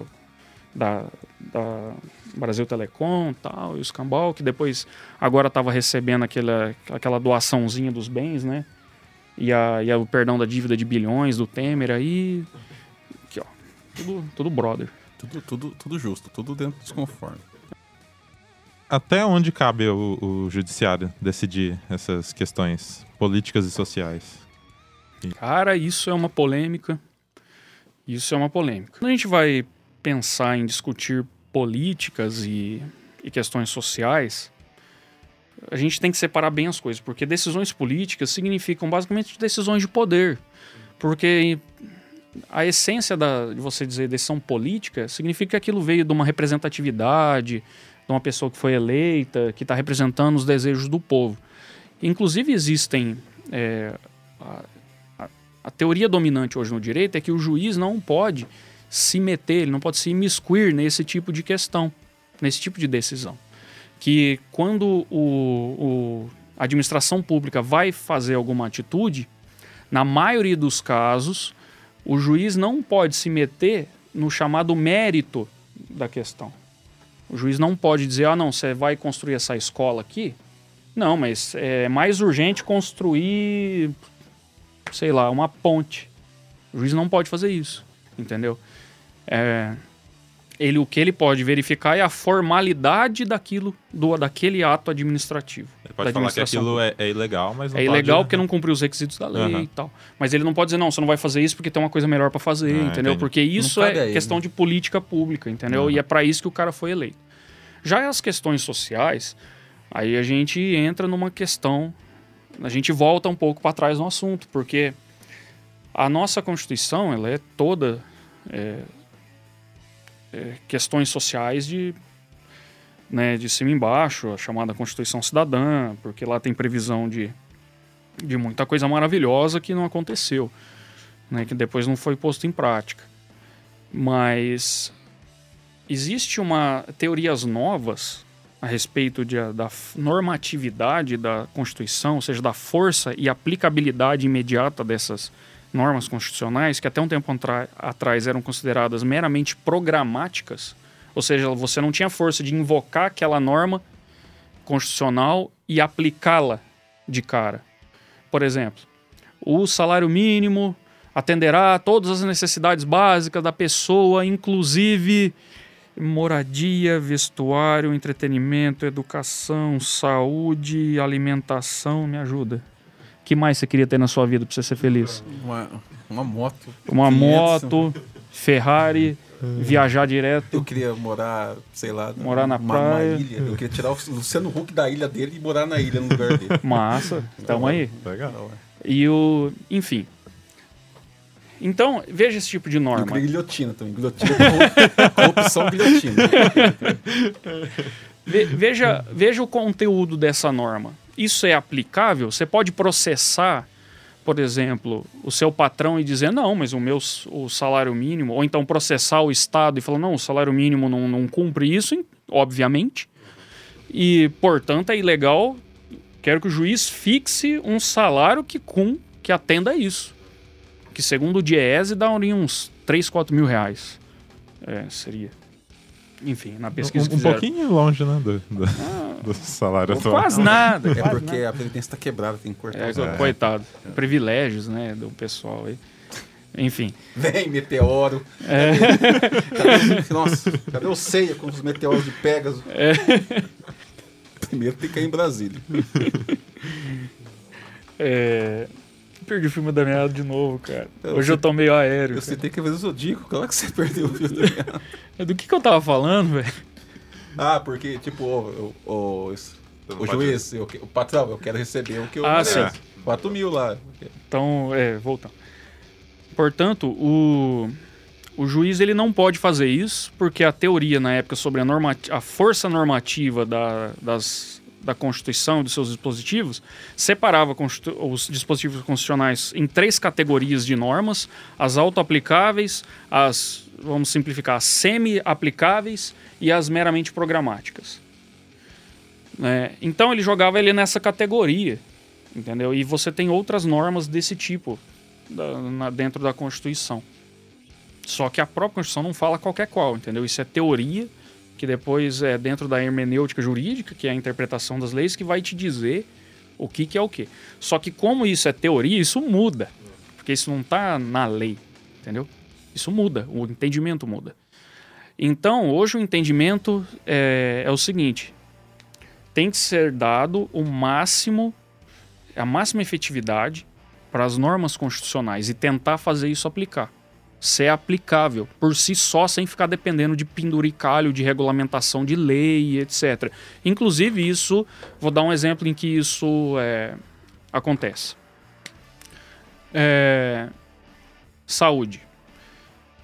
da, da Brasil Telecom tal, e os Cambal, que depois agora estava recebendo aquela, aquela doaçãozinha dos bens, né? E, a, e a, o perdão da dívida de bilhões do Temer aí. Aqui, ó. Tudo, tudo brother. Tudo, tudo, tudo justo, tudo dentro dos conformes. Até onde cabe o, o judiciário decidir essas questões políticas e sociais? Cara, isso é uma polêmica. Isso é uma polêmica. Quando a gente vai pensar em discutir políticas e, e questões sociais, a gente tem que separar bem as coisas, porque decisões políticas significam basicamente decisões de poder. Porque a essência da, de você dizer decisão política significa que aquilo veio de uma representatividade, de uma pessoa que foi eleita, que está representando os desejos do povo. Inclusive, existem. É, a, a, a teoria dominante hoje no direito é que o juiz não pode se meter, ele não pode se imiscuir nesse tipo de questão, nesse tipo de decisão. Que quando o, o, a administração pública vai fazer alguma atitude, na maioria dos casos, o juiz não pode se meter no chamado mérito da questão. O juiz não pode dizer, ah, não, você vai construir essa escola aqui? Não, mas é mais urgente construir, sei lá, uma ponte. O juiz não pode fazer isso, entendeu? É, ele, o que ele pode verificar é a formalidade daquilo, do, daquele ato administrativo. Ele pode falar que aquilo é, é, ilegal, mas não É pode... ilegal porque não cumpriu os requisitos da lei uhum. e tal. Mas ele não pode dizer, não, você não vai fazer isso porque tem uma coisa melhor para fazer, ah, entendeu? Entendi. Porque isso é aí, questão né? de política pública, entendeu? Uhum. E é para isso que o cara foi eleito. Já as questões sociais, aí a gente entra numa questão, a gente volta um pouco para trás no assunto, porque a nossa Constituição, ela é toda... É, é, questões sociais de, né, de cima e embaixo, a chamada Constituição Cidadã, porque lá tem previsão de, de muita coisa maravilhosa que não aconteceu, né, que depois não foi posto em prática. Mas existe uma teorias novas a respeito de, da normatividade da Constituição, ou seja, da força e aplicabilidade imediata dessas normas constitucionais que até um tempo atrás eram consideradas meramente programáticas, ou seja, você não tinha força de invocar aquela norma constitucional e aplicá-la de cara. Por exemplo, o salário mínimo atenderá a todas as necessidades básicas da pessoa, inclusive moradia, vestuário, entretenimento, educação, saúde, alimentação, me ajuda que mais você queria ter na sua vida para você ser feliz? Uma, uma moto. Uma 500. moto, Ferrari, viajar direto. Eu queria morar, sei lá, morar na praia. ilha. Eu queria tirar o Luciano Huck da ilha dele e morar na ilha no lugar dele. Massa, tamo aí. Legal. E o, enfim. Então, veja esse tipo de norma. Eu queria guilhotina também. Guilhotina, corrupção guilhotina. veja, veja o conteúdo dessa norma isso é aplicável? Você pode processar, por exemplo, o seu patrão e dizer, não, mas o meu o salário mínimo, ou então processar o Estado e falar, não, o salário mínimo não, não cumpre isso, obviamente, e, portanto, é ilegal. Quero que o juiz fixe um salário que, com, que atenda a isso. Que, segundo o Diese, dá uns 3, 4 mil reais. É, seria enfim, na pesquisa um, um pouquinho longe, né, do, do, ah, do salário atual. Quase nada. É quase porque nada. a previdência está quebrada, tem que cortar. É, é. Coitado. É. Privilégios, né, do pessoal aí. Enfim. Vem, meteoro. É. Cadê, nossa, cadê o ceia com os meteoros de Pegasus? É. Primeiro tem que ir em Brasília. É, perdi o filme da meada de novo, cara. Eu Hoje eu tô meio aéreo. Você tem que o Zodíaco. Como é que você perdeu o filme da meada? Do que que eu tava falando, velho? Ah, porque, tipo, o, o, o, o juiz, eu, o patrão, eu quero receber o que eu ah, mereço. Sim. 4 mil lá. Então, é, voltando. Portanto, o, o juiz ele não pode fazer isso, porque a teoria na época sobre a, a força normativa da, das da Constituição, dos seus dispositivos, separava os dispositivos constitucionais em três categorias de normas: as auto-aplicáveis, as, vamos simplificar, semi-aplicáveis e as meramente programáticas. É, então ele jogava ele nessa categoria. Entendeu? E você tem outras normas desse tipo da- na- dentro da Constituição. Só que a própria Constituição não fala qualquer qual, entendeu? Isso é teoria, que depois é dentro da hermenêutica jurídica, que é a interpretação das leis, que vai te dizer o que, que é o que. Só que como isso é teoria, isso muda. Porque isso não está na lei, entendeu? Isso muda, o entendimento muda. Então, hoje o entendimento é, é o seguinte: tem que ser dado o máximo, a máxima efetividade para as normas constitucionais e tentar fazer isso aplicar. Ser aplicável por si só, sem ficar dependendo de penduricalho, de regulamentação de lei, etc. Inclusive, isso, vou dar um exemplo em que isso é, acontece. É, saúde.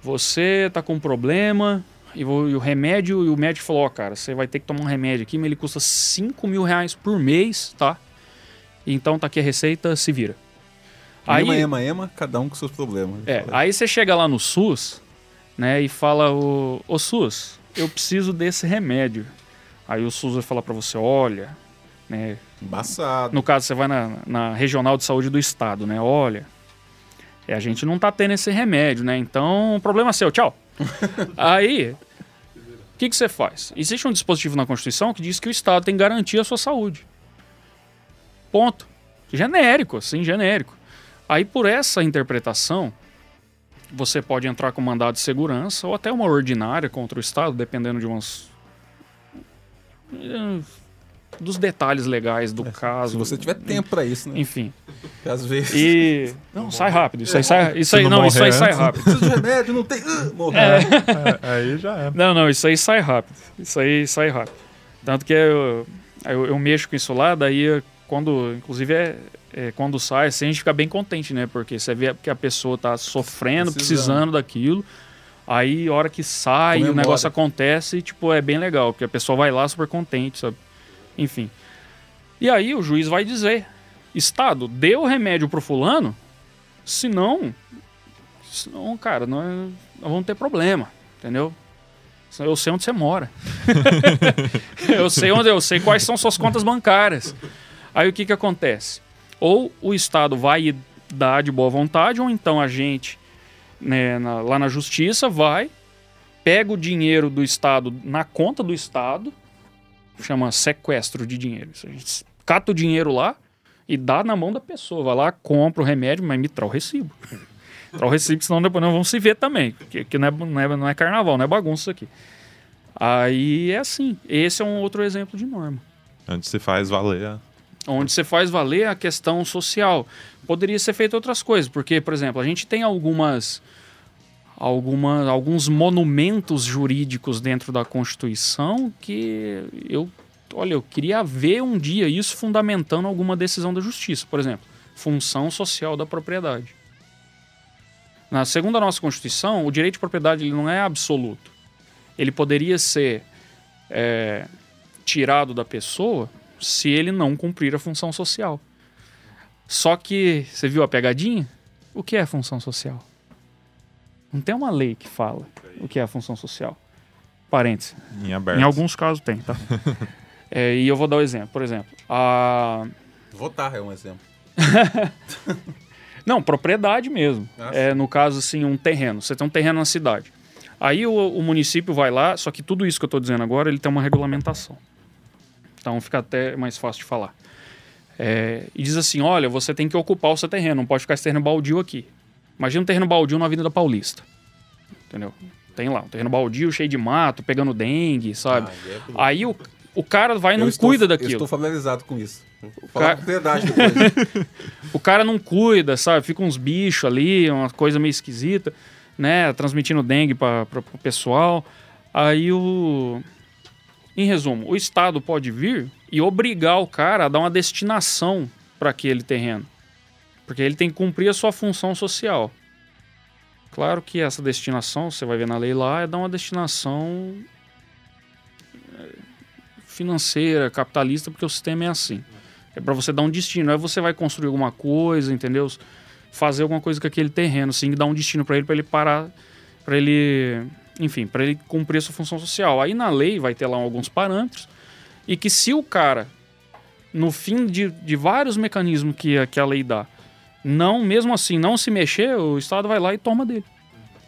Você está com um problema e, o, remédio, e o médico falou: Ó, cara, você vai ter que tomar um remédio aqui, mas ele custa 5 mil reais por mês, tá? Então tá aqui a receita, se vira. Aí, Ema, ema, ema, cada um com seus problemas. é, aí você chega lá no SUS, né, e fala: Ô, ô SUS, eu preciso desse remédio. Aí o SUS vai falar pra você: olha, né, Embaçado. no caso, você vai na, na regional de saúde do estado, né? Olha, é, a gente não tá tendo esse remédio, né? Então, problema seu, tchau. Aí, o que, que você faz? Existe um dispositivo na Constituição que diz que o Estado tem que garantir a sua saúde. Ponto. Genérico, assim, genérico. Aí, por essa interpretação, você pode entrar com mandado de segurança ou até uma ordinária contra o Estado, dependendo de umas. eh, dos detalhes legais do caso. Se você tiver tempo pra isso, né? Enfim. Porque às vezes. E. Não, sai rápido. Isso aí sai. Isso aí, não não, isso aí morrer sai rápido. Preciso de remédio, não tem. Ah, morreu. É, aí já é. Não, não, isso aí sai rápido. Isso aí sai rápido. Tanto que eu, eu, eu mexo com isso lá, daí quando. Inclusive é. é, quando sai, assim, a gente fica bem contente, né? Porque você vê que a pessoa tá sofrendo, precisando, Precisando. daquilo. Aí, a hora que sai, o Comemora. negócio acontece, tipo, é bem legal, porque a pessoa vai lá super contente, sabe? Enfim. E aí o juiz vai dizer: Estado, dê o remédio pro fulano, senão. Senão, cara, nós, nós vamos ter problema, entendeu? Eu sei onde você mora. eu sei onde eu sei quais são suas contas bancárias. Aí o que que acontece? Ou o Estado vai dar de boa vontade, ou então a gente, né, na- lá na justiça, vai, pega o dinheiro do Estado na conta do Estado, chama sequestro de dinheiro. A gente cata o dinheiro lá e dá na mão da pessoa. Vai lá, compra o remédio, mas me traz o recibo. Traz o recibo, senão depois nós vamos se ver também. Que, que não, é, não, é, não é carnaval, não é bagunça isso aqui. Aí é assim. Esse é um outro exemplo de norma. Onde se faz valer. a- Onde você faz valer a questão social. Poderia ser feito outras coisas, porque, por exemplo, a gente tem algumas, alguma, alguns monumentos jurídicos dentro da Constituição que eu, olha, eu queria ver um dia isso fundamentando alguma decisão da justiça. Por exemplo, função social da propriedade. Na segundo a nossa Constituição, o direito de propriedade ele não é absoluto. Ele poderia ser é, tirado da pessoa se ele não cumprir a função social. Só que, você viu a pegadinha? O que é função social? Não tem uma lei que fala o que é a função social. Parênteses. Em aberto. Em alguns casos tem, tá? É, e eu vou dar o exemplo. Por exemplo, a... Votar é um exemplo. Não, propriedade mesmo. Ah, é, no caso, assim, um terreno. Você tem um terreno na cidade. Aí o, o município vai lá, só que tudo isso que eu estou dizendo agora, ele tem uma regulamentação. Então fica até mais fácil de falar. É, e diz assim, olha, você tem que ocupar o seu terreno, não pode ficar esse terreno baldio aqui. Imagina um terreno baldio na Avenida Paulista. Entendeu? Tem lá, um terreno baldio, cheio de mato, pegando dengue, sabe? Ah, é- Aí o, o cara vai e Eu não estou- cuida Eu daquilo. estou familiarizado com isso. Vou falar Ca- com propriedade depois. O cara não cuida, sabe? Fica uns bichos ali, uma coisa meio esquisita, né? Transmitindo dengue para o pessoal. Aí o. Em resumo, o Estado pode vir e obrigar o cara a dar uma destinação para aquele terreno. Porque ele tem que cumprir a sua função social. Claro que essa destinação, você vai ver na lei lá, é dar uma destinação eh, financeira, capitalista, porque o sistema é assim. É para você dar um destino. Aí você vai construir alguma coisa, entendeu? Fazer alguma coisa com aquele terreno, assim, dar um destino para ele, para ele parar, para ele, enfim, para ele cumprir a sua função social. Aí na lei vai ter lá alguns parâmetros e que se o cara no fim de, de vários mecanismos que, a- que a lei dá, não, mesmo assim, não se mexer, o Estado vai lá e toma dele.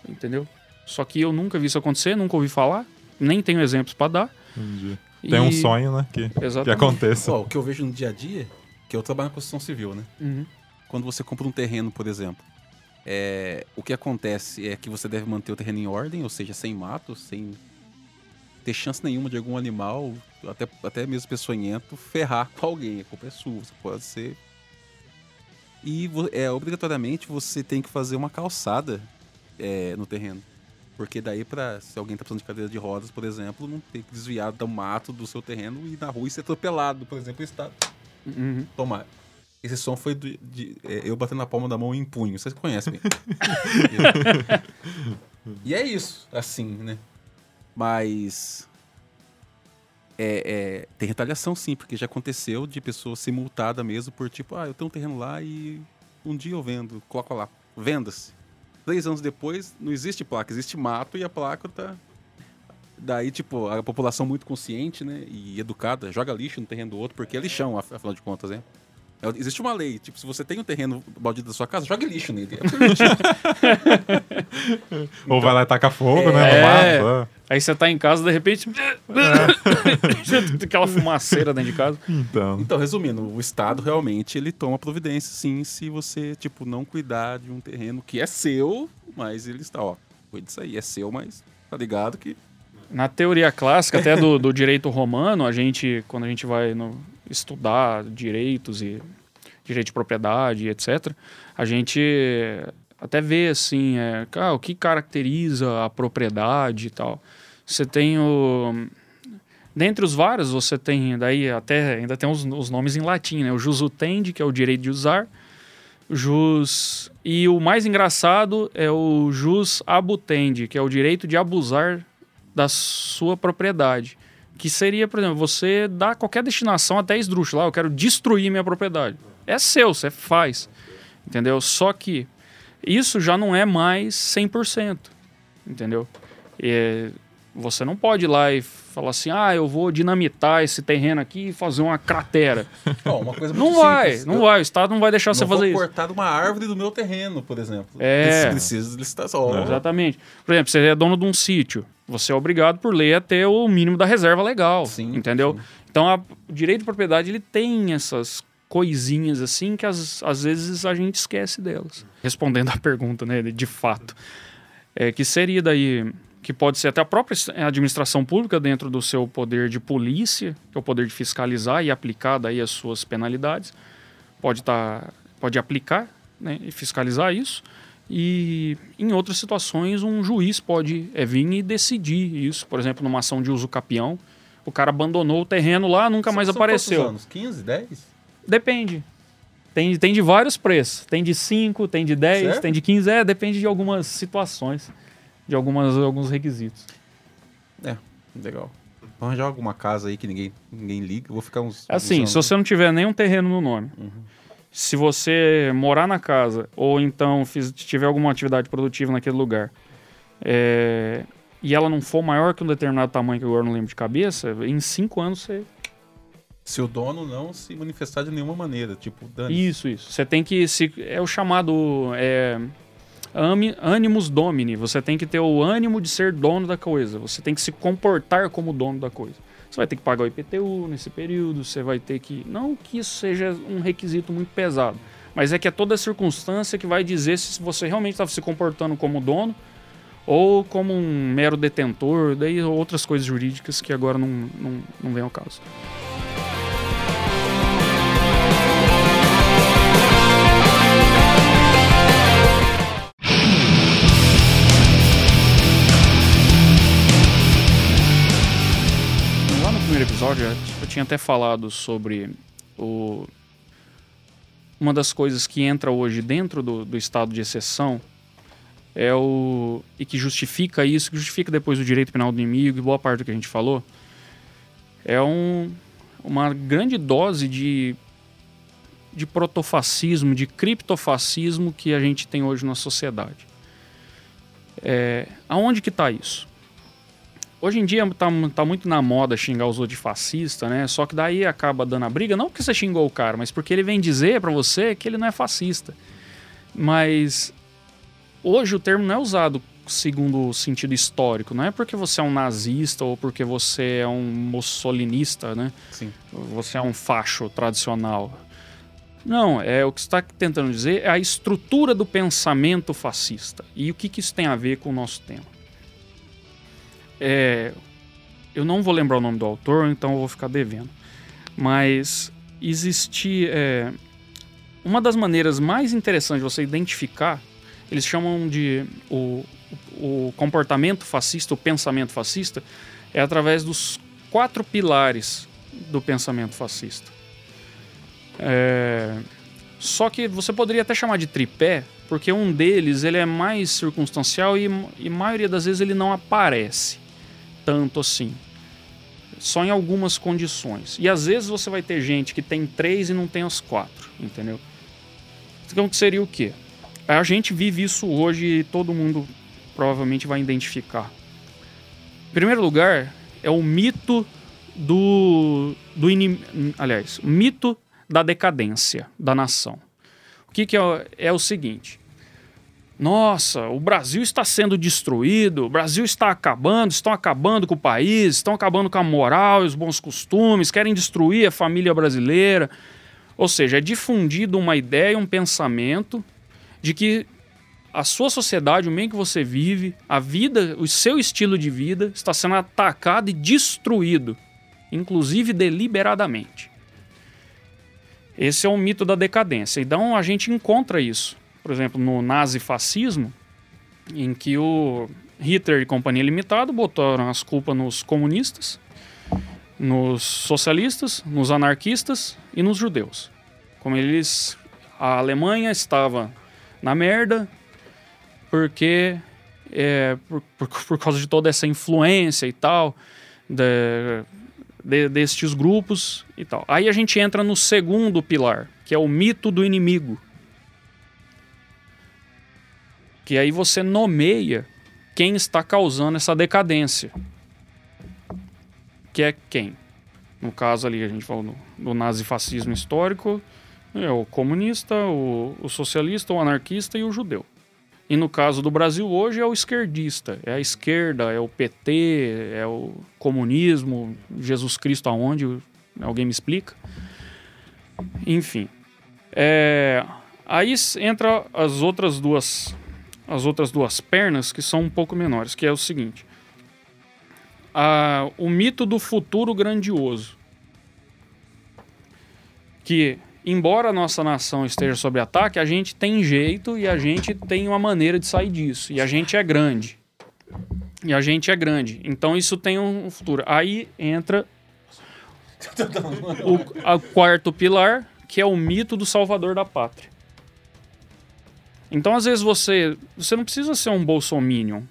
Entendeu? Só que eu nunca vi isso acontecer, nunca ouvi falar, nem tenho exemplos para dar. Entendi. Tem um E- sonho, né? Que, que Exatamente. aconteça. Ó, o que eu vejo no dia a dia, que eu trabalho na construção civil, né? Uhum. Quando você compra um terreno, por exemplo, é, o que acontece é que você deve manter o terreno em ordem, ou seja, sem mato, sem ter chance nenhuma de algum animal, até, até mesmo peçonhento, ferrar com alguém. A culpa é sua, você pode ser. E é, obrigatoriamente você tem que fazer uma calçada é, no terreno. Porque daí, pra, se alguém tá precisando de cadeira de rodas, por exemplo, não tem que desviar do mato do seu terreno e na rua e ser atropelado, por exemplo, está Uhum. Toma. Esse som foi do- de, é, eu batendo na palma da mão em punho. Vocês conhecem. e é isso, assim, né? Mas. É, é, tem retaliação sim, porque já aconteceu de pessoa ser multada mesmo por tipo, ah, eu tenho um terreno lá e um dia eu vendo, coloca lá, venda-se. Três anos depois, não existe placa, existe mato e a placa tá. Daí, tipo, a população muito consciente, né, e educada, joga lixo no terreno do outro, porque é lixão, af- afinal de contas, né? É, Existe uma lei, tipo, se você tem um terreno baldio da sua casa, jogue lixo nele. É permitido. Ou vai lá e taca fogo, né? É. No mato. Aí você tá em casa, de repente. Aquela fumaceira dentro de casa. é. Então. Então, resumindo, o Estado realmente ele toma providência, sim, se você, tipo, não cuidar de um terreno que é seu, mas ele está, ó, cuida disso aí, é seu, mas tá ligado que. Na teoria clássica, até do, do direito romano, a gente, quando a gente vai no- estudar direitos e direito de propriedade, etc., a gente até vê assim, é, ah, o que caracteriza a propriedade e tal. Você tem o. Dentre os vários, você tem daí até ainda tem os, os nomes em latim, né? O jus utendi, que é o direito de usar, jus e o mais engraçado é o jus abutendi, que é o direito de abusar da sua propriedade. Que seria, por exemplo, você dar qualquer destinação até esdrúxula. Ah, eu quero destruir minha propriedade. É seu, você faz. Entendeu? Só que isso já não é mais 100%. Entendeu? É, você não pode ir lá e falar assim: ah, eu vou dinamitar esse terreno aqui e fazer uma cratera. Uma coisa Não vai, simples. não Eu vai. O Estado não vai deixar você não vou fazer isso. cortar uma árvore do meu terreno, por exemplo. É. Precisa de licitação. Exatamente. Por exemplo, você é dono de um sítio. Você é obrigado por lei a ter o mínimo da reserva legal. Sim, entendeu? sim. Então, a- o direito de propriedade ele tem essas coisinhas assim que às, às vezes a gente esquece delas. Respondendo à pergunta, né, de fato. É, que seria daí que pode ser até a própria administração pública dentro do seu poder de polícia, que é o poder de fiscalizar e aplicar daí as suas penalidades. Pode estar pode aplicar, né, e fiscalizar isso. E em outras situações, um juiz pode é, vir e decidir isso. Por exemplo, numa ação de uso capião, o cara abandonou o terreno lá, nunca mais São apareceu. anos? 15, 10? Depende. Tem, tem de vários preços. Tem de 5, tem de 10, Sério? tem de 15. É, depende de algumas situações, de algumas, alguns requisitos. É, legal. Vou arranjar alguma casa aí que ninguém, ninguém liga. Eu vou ficar uns. Assim, uns se você não tiver nenhum terreno no nome, se você morar na casa ou então fiz- tiver alguma atividade produtiva naquele lugar é, e ela não for maior que um determinado tamanho que eu agora não lembro de cabeça, em cinco anos você. Se o dono não se manifestar de nenhuma maneira, tipo, dane Isso, isso. Você tem que. Se, é o chamado. É, animus domini. Você tem que ter o ânimo de ser dono da coisa. Você tem que se comportar como dono da coisa. Você vai ter que pagar o IPTU nesse período, você vai ter que. Não que isso seja um requisito muito pesado, mas é que é toda circunstância que vai dizer se você realmente estava se comportando como dono ou como um mero detentor, daí outras coisas jurídicas que agora não, não, não vem ao caso. Primeiro episódio, eu tinha até falado sobre o... uma das coisas que entra hoje dentro do, do estado de exceção é o e que justifica isso, que justifica depois o direito penal do inimigo e boa parte do que a gente falou, é um, uma grande dose de de protofascismo, de criptofascismo que a gente tem hoje na sociedade. É, aonde que está isso? Hoje em dia tá, tá muito na moda xingar os outros de fascista, né? Só que daí acaba dando a briga, não porque você xingou o cara, mas porque ele vem dizer para você que ele não é fascista. Mas hoje o termo não é usado segundo o sentido histórico. Não é porque você é um nazista ou porque você é um mussolinista, né? Sim. Você é um facho tradicional. Não, é o que está tentando dizer é a estrutura do pensamento fascista. E o que, que isso tem a ver com o nosso tema? É, eu não vou lembrar o nome do autor, então eu vou ficar devendo. Mas existir. É, uma das maneiras mais interessantes de você identificar, eles chamam de o, o comportamento fascista, o pensamento fascista, é através dos quatro pilares do pensamento fascista. É... Só que você poderia até chamar de tripé, porque um deles ele é mais circunstancial e, e maioria das vezes ele não aparece tanto assim. Só em algumas condições. E às vezes você vai ter gente que tem três e não tem as quatro, entendeu? Então que seria o quê? A gente vive isso hoje e todo mundo provavelmente vai identificar. Em primeiro lugar, é o mito do, do inimigo. Aliás, o mito da decadência da nação. O que, que é, é o seguinte: nossa, o Brasil está sendo destruído, o Brasil está acabando, estão acabando com o país, estão acabando com a moral e os bons costumes, querem destruir a família brasileira. Ou seja, é difundido uma ideia, um pensamento de que a sua sociedade, o meio que você vive, a vida, o seu estilo de vida está sendo atacado e destruído, inclusive deliberadamente. Esse é o mito da decadência. Então a gente encontra isso, por exemplo, no nazifascismo, em que o Hitler e Companhia Limitada botaram as culpas nos comunistas, nos socialistas, nos anarquistas e nos judeus. Como eles a Alemanha estava na merda, porque é, por, por, por, causa de toda essa influência e tal, de, de, destes grupos e tal. Aí a gente entra no segundo pilar, que é o mito do inimigo. Que aí você nomeia quem está causando essa decadência. Que é quem? No caso ali, a gente falou do, do nazifascismo histórico, é o comunista, o, o socialista, o anarquista e o judeu. E no caso do Brasil hoje é o esquerdista, é a esquerda, é o PT, é o comunismo, Jesus Cristo aonde? Alguém me explica? Enfim. É, aí entra as outras duas as outras duas pernas que são um pouco menores, que é o seguinte: a, o mito do futuro grandioso, que embora a nossa nação esteja sob ataque, a gente tem jeito e a gente tem uma maneira de sair disso. E a gente é grande. E a gente é grande. Então isso tem um futuro. Aí entra o, o quarto pilar, que é o mito do salvador da pátria. Então, às vezes, você, você não precisa ser um bolsominion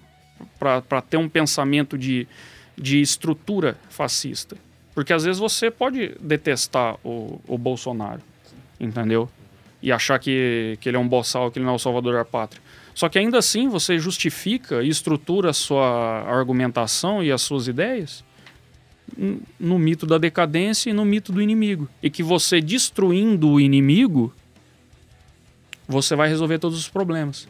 para ter um pensamento de, de estrutura fascista. Porque às vezes você pode detestar o, o Bolsonaro entendeu? E achar que, que ele é um boçal, que ele não é o salvador da pátria. Só que ainda assim você justifica e estrutura a sua argumentação e as suas ideias no mito da decadência e no mito do inimigo. E que você destruindo o inimigo, você vai resolver todos os problemas.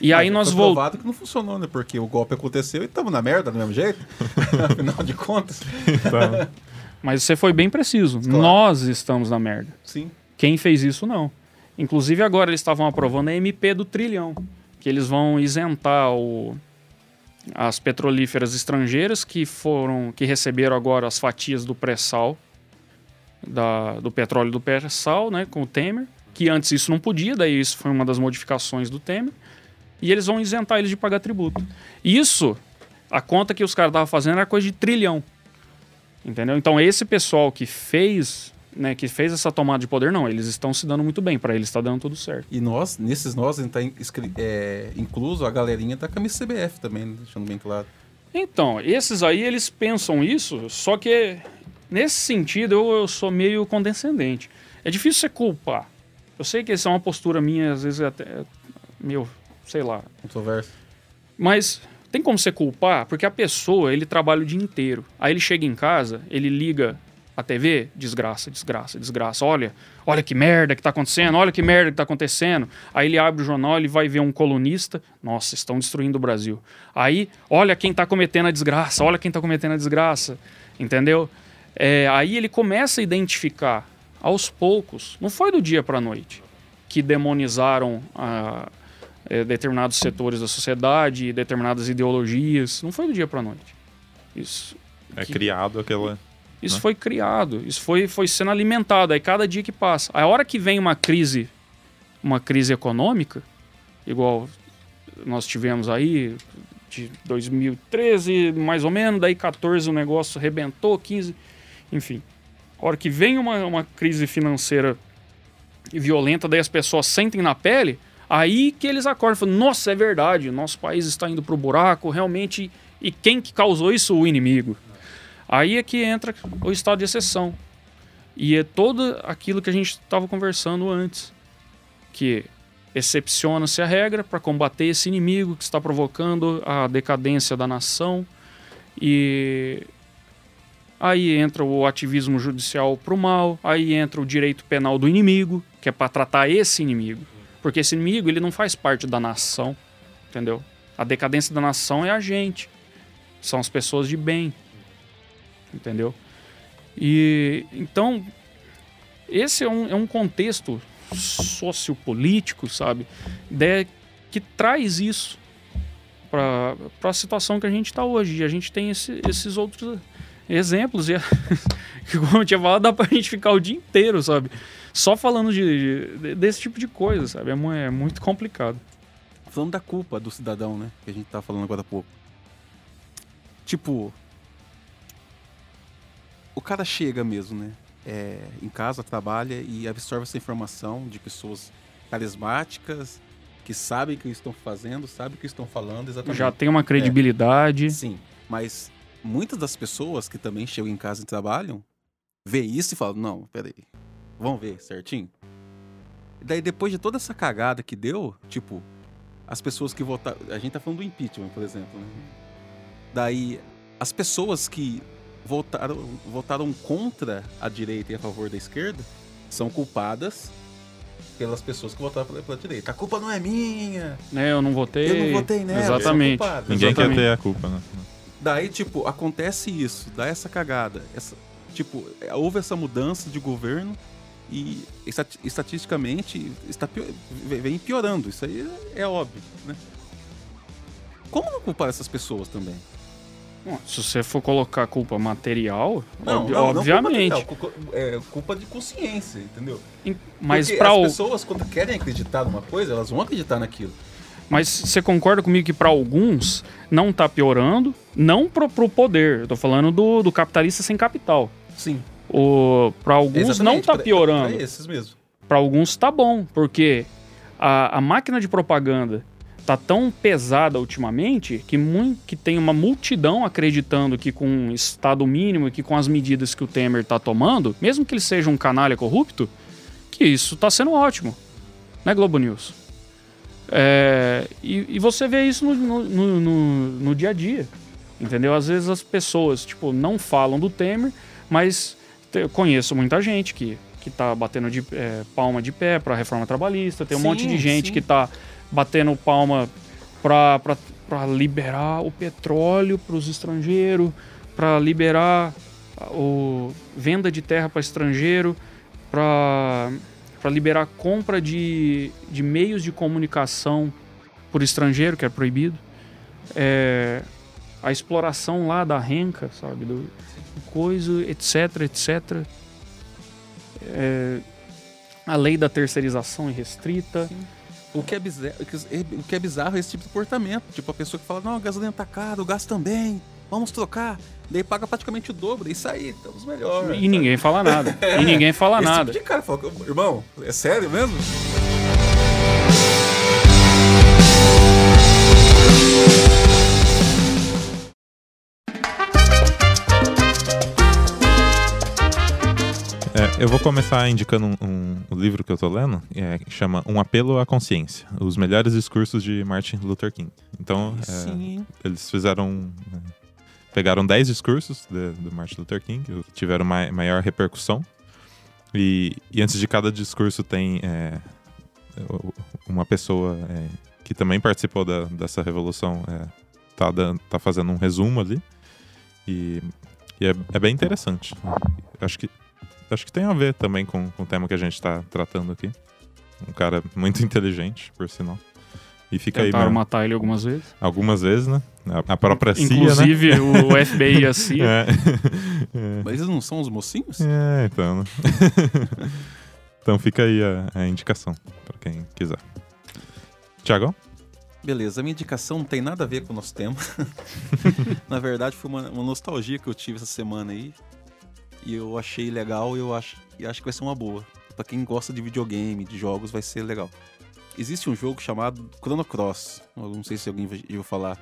E aí nós voltamos. provado que não funcionou, né? Porque o golpe aconteceu e estamos na merda do mesmo jeito. Afinal de contas. Então, mas você foi bem preciso. Claro. Nós estamos na merda. Sim. Quem fez isso, não. Inclusive, agora eles estavam aprovando a MP do trilhão, que eles vão isentar o, as petrolíferas estrangeiras que foram que receberam agora as fatias do pré-sal, do petróleo do pré-sal, né, com o Temer, que antes isso não podia, daí isso foi uma das modificações do Temer, e eles vão isentar eles de pagar tributo. Isso, a conta que os caras estavam fazendo era coisa de trilhão. Entendeu? Então esse pessoal que fez né, que fez essa tomada de poder, não. Eles estão se dando muito bem. Para eles está dando tudo certo. E nós, nesses nós, a gente está é, incluso a galerinha da camisa CBF também, né, deixando bem claro. Então, esses aí, eles pensam isso, só que nesse sentido eu, eu sou meio condescendente. É difícil você culpar. Eu sei que essa é uma postura minha, às vezes é até meio, sei lá. Controverso. Mas Tem como você culpar? Porque a pessoa, ele trabalha o dia inteiro. Aí ele chega em casa, ele liga a TV, desgraça, desgraça, desgraça. Olha, olha que merda que tá acontecendo, olha que merda que tá acontecendo. Aí ele abre o jornal, ele vai ver um colunista, nossa, estão destruindo o Brasil. Aí, olha quem tá cometendo a desgraça, olha quem tá cometendo a desgraça, entendeu? É, aí ele começa a identificar aos poucos, não foi do dia para a noite, que demonizaram ah, é, determinados setores da sociedade, determinadas ideologias, não foi do dia para a noite. Isso É que- criado aquela. isso né? foi criado, isso foi, foi sendo alimentado. Aí cada dia que passa, a hora que vem uma crise, uma crise econômica, igual nós tivemos aí de 2013, mais ou menos, daí 14 o negócio rebentou, 15, enfim. A hora que vem uma, uma crise financeira violenta, daí as pessoas sentem na pele, aí que eles acordam falam, nossa, é verdade, nosso país está indo pro buraco, realmente, e quem que causou isso? O inimigo. Aí é que entra o estado de exceção. E é todo aquilo que a gente estava conversando antes. Que excepciona-se a regra para combater esse inimigo que está provocando a decadência da nação. E aí entra o ativismo judicial para o mal, aí entra o direito penal do inimigo, que é para tratar esse inimigo. Porque esse inimigo ele não faz parte da nação, entendeu? A decadência da nação é a gente. São as pessoas de bem entendeu? E então esse é um, é um contexto sociopolítico, sabe, de, que traz isso para a situação que a gente está hoje. E a gente tem esse- esses outros exemplos e como eu tinha falado, dá para a gente ficar o dia inteiro, sabe, só falando de, de- desse tipo de coisa, sabe? É, é muito complicado. Falando da culpa do cidadão, né? Que a gente tava falando agora há pouco. Tipo. O cara chega mesmo, né? É, em casa, trabalha e absorve essa informação de pessoas carismáticas que sabem o que estão fazendo, sabem o que estão falando exatamente. Já tem uma credibilidade. Sim, mas muitas das pessoas que também chegam em casa e trabalham, vê isso e falam, não, peraí, vamos ver certinho. E daí depois de toda essa cagada que deu, tipo, as pessoas que votaram, a gente tá falando do impeachment, por exemplo, né? Daí as pessoas que votaram, votaram contra a direita e a favor da esquerda são culpadas pelas pessoas que votaram pela, pela direita. A culpa não é minha. Né, eu não votei. Eu não votei nela. Exatamente. Ninguém Exatamente. quer ter a culpa, né? Daí, tipo, acontece isso, dá essa cagada. Essa, tipo, é, houve essa mudança de governo e estati- estatisticamente está pio- ve- vem piorando. Isso aí é óbvio, né? Como não culpar essas pessoas também? Bom, se você for colocar culpa material, Não, ob- não, não culpa obviamente. material, culpa- é culpa de consciência, entendeu? Mas para as o pessoas, quando querem acreditar numa coisa, elas vão acreditar naquilo. Mas você concorda comigo que para alguns não tá piorando, não pro, pro poder. Eu tô falando do, do capitalista sem capital. Sim. Para alguns não Exatamente, tá pra- piorando. Pra esses mesmo. Para alguns tá bom, porque a, a máquina de propaganda tá tão pesada ultimamente que, mui- que tem uma multidão acreditando que com um estado mínimo e que com as medidas que o Temer tá tomando, mesmo que ele seja um canalha corrupto, que isso tá sendo ótimo. Né, Globo News? É, e, e você vê isso no, no- no- no- dia a dia. Entendeu? Às vezes as pessoas, tipo, não falam do Temer, mas eu conheço muita gente que, que tá batendo de, é, palma de pé pra reforma trabalhista, tem um Sim, monte de gente sim. que tá batendo palma pra liberar o petróleo pros estrangeiros, pra liberar o venda de terra para estrangeiro, pra para liberar compra de, de meios de comunicação por estrangeiro, que é proibido. É, a exploração lá da renca, sabe? Do, coisa, etc, etc. É, a lei da terceirização irrestrita. O que, é bizarro, o que é bizarro é esse tipo de comportamento. Tipo, a pessoa que fala, não, a gasolina tá cara, o gás também, vamos trocar. Daí paga praticamente o dobro. Isso aí, estamos melhor. E ninguém fala nada. E ninguém fala Esse nada. tipo de cara fala, irmão, é sério mesmo? É, Eu vou começar indicando um, um, um livro que eu tô lendo, é, que chama Um Apelo à Consciência, os melhores discursos de Martin Luther King. Então, é, eles fizeram. é, pegaram 10 discursos do Martin Luther King, que tiveram mai- maior repercussão. E, e antes de cada discurso tem é, uma pessoa é, que também participou da- dessa revolução, é, tá, dan- tá fazendo um resumo ali. E, e é, é bem interessante. Acho que, acho que tem a ver também com, com o tema que a gente está tratando aqui. Um cara muito inteligente, por sinal. E fica aí Tentaram mesmo. matar ele algumas vezes. Algumas vezes, né? A, própria CIA, né? Inclusive o FBI e a CIA. É. É. Mas eles não são os mocinhos? É, então. né? então fica aí a, a indicação pra quem quiser. Tiagão? Beleza, a minha indicação não tem nada a ver com o nosso tema. Na verdade, foi uma, uma nostalgia que eu tive essa semana aí. E eu achei legal e eu acho, e acho que vai ser uma boa. Pra quem gosta de videogame, de jogos, vai ser legal. Existe um jogo chamado Chrono Cross. Não sei se alguém já ouviu falar.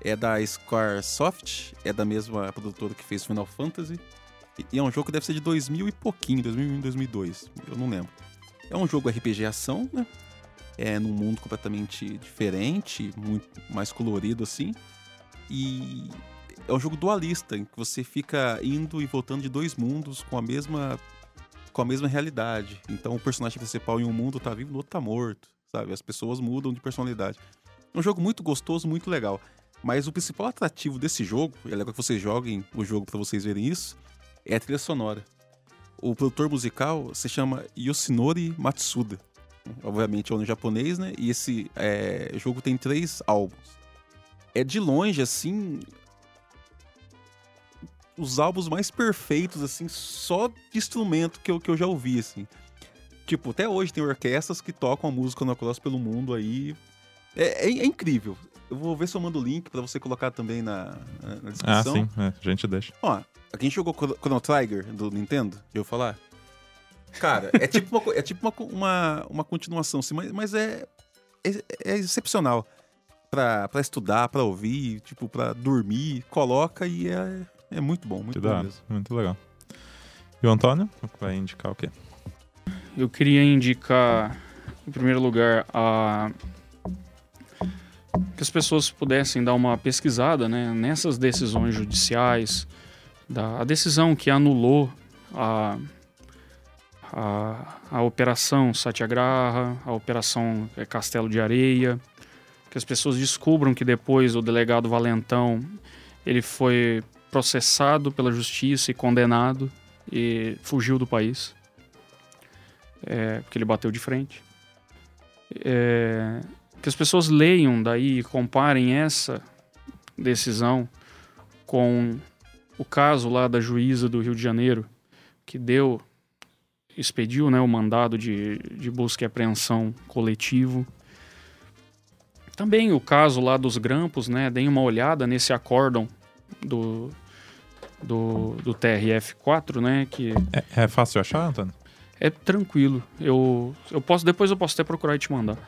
É da Squaresoft, é da mesma produtora que fez Final Fantasy. E- E é um jogo que deve ser de 2000 e pouquinho, 2001, 2002. Eu não lembro. É um jogo RPG ação, né? é num mundo completamente diferente, muito mais colorido assim. E é um jogo dualista, em que você fica indo e voltando de dois mundos com a mesma com a mesma realidade. Então o personagem principal em um mundo tá vivo, no outro tá morto, sabe? As pessoas mudam de personalidade. É um jogo muito gostoso, muito legal. Mas o principal atrativo desse jogo, e é legal que vocês joguem o jogo pra vocês verem isso, é a trilha sonora. O produtor musical se chama Yoshinori Matsuda obviamente é no japonês, né? E esse é, jogo tem três álbuns. É de longe, assim, os álbuns mais perfeitos, assim, só de instrumento que eu, que eu já ouvi, assim. Tipo, até hoje tem orquestras que tocam a música no Cross pelo mundo aí. É, é- é incrível. Eu vou ver se eu mando o link pra você colocar também na, na- Ah, descrição. sim, é, a gente deixa. Ó, quem jogou Chrono Trigger do Nintendo, eu falar? Cara, é tipo uma, é tipo uma, uma, uma continuação, assim, mas, mas é, é, é excepcional. Pra, pra estudar, pra ouvir, tipo, pra dormir, coloca e é, é muito bom, muito Que bom mesmo. muito legal. E o Antônio vai indicar o quê? Eu queria indicar, em primeiro lugar, a que as pessoas pudessem dar uma pesquisada né, nessas decisões judiciais, da, a decisão que anulou a, a, a Operação Satyagraha, a Operação eh, Castelo de Areia, que as pessoas descubram que depois o delegado Valentão ele foi processado pela justiça e condenado e fugiu do país é, porque ele bateu de frente. É, que as pessoas leiam daí e comparem essa decisão com o caso lá da juíza do Rio de Janeiro, que deu, expediu né, o mandado de, de busca e apreensão coletivo. Também o caso lá dos grampos, né? Deem uma olhada nesse acórdão do, do, do TRF-4, né? Que É, é fácil achar, Antônio? É tranquilo. Eu, eu posso depois eu posso até procurar e te mandar.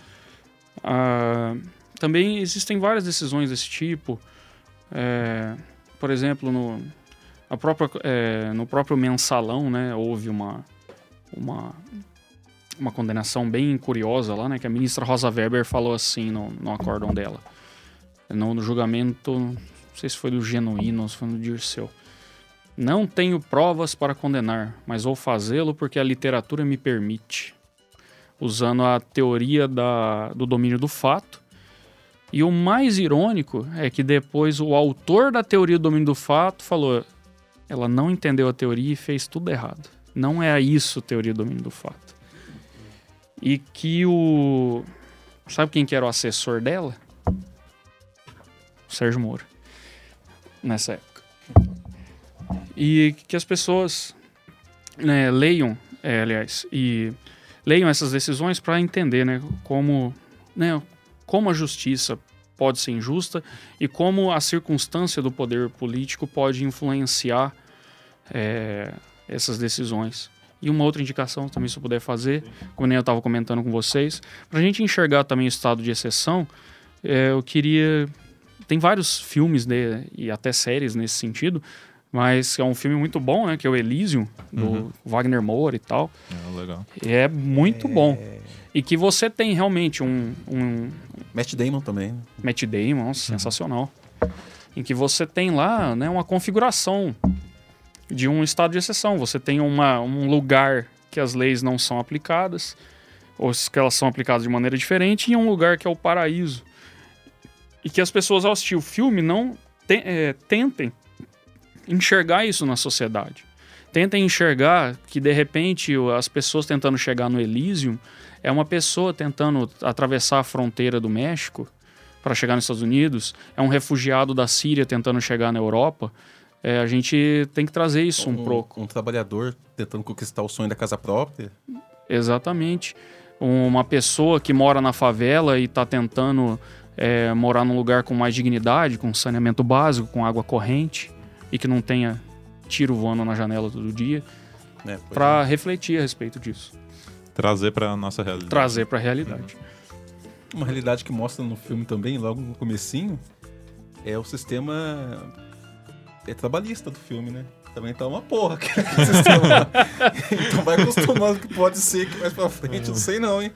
Ah, também existem várias decisões desse tipo. É, por exemplo, no, a própria, é, no próprio mensalão, né, houve uma, uma, uma condenação bem curiosa lá, né, que a ministra Rosa Weber falou assim no, no acórdão dela. No, no julgamento, não sei se foi do Genuíno ou se foi do Dirceu. Não tenho provas para condenar, mas vou fazê-lo porque a literatura me permite. Usando a teoria da, do domínio do fato. E o mais irônico é que depois o autor da teoria do domínio do fato falou: ela não entendeu a teoria e fez tudo errado. Não é isso a teoria do domínio do fato. E que o. Sabe quem que era o assessor dela? O Sérgio Moro. Nessa época e que as pessoas né, leiam, é, aliás, e leiam essas decisões para entender, né, como, né, como a justiça pode ser injusta e como a circunstância do poder político pode influenciar é, essas decisões. E uma outra indicação também, se eu puder fazer, como eu estava comentando com vocês, para a gente enxergar também o estado de exceção, é, eu queria. Tem vários filmes né, e até séries nesse sentido, Mas é um filme muito bom, né? Que é o Elysium, do Uhum. Wagner Moura e tal. É, legal. E é muito bom. E que você tem realmente um, um Matt Damon também. né? Matt Damon, nossa, sensacional. Em que você tem lá né, uma configuração de um estado de exceção. Você tem uma, um lugar que as leis não são aplicadas, ou que elas são aplicadas de maneira diferente, e um lugar que é o paraíso. E que as pessoas, ao assistir o filme, não te- eh, tentem enxergar isso na sociedade. Tentem enxergar que, de repente, as pessoas tentando chegar no Elysium é uma pessoa tentando atravessar a fronteira do México para chegar nos Estados Unidos, é um refugiado da Síria tentando chegar na Europa. É, a gente tem que trazer isso um, pouco. Um trabalhador tentando conquistar o sonho da casa própria. Exatamente. Uma pessoa que mora na favela e está tentando é, morar num lugar com mais dignidade, com saneamento básico, com água corrente e que não tenha tiro voando na janela todo dia? Pois para refletir a respeito disso. Trazer pra nossa realidade. Trazer para a realidade. é. Uma realidade que mostra no filme também, logo no comecinho, é o sistema é trabalhista do filme, né? Também tá uma porra aquele sistema lá. Então vai acostumando que pode ser que mais pra frente, não sei não, hein?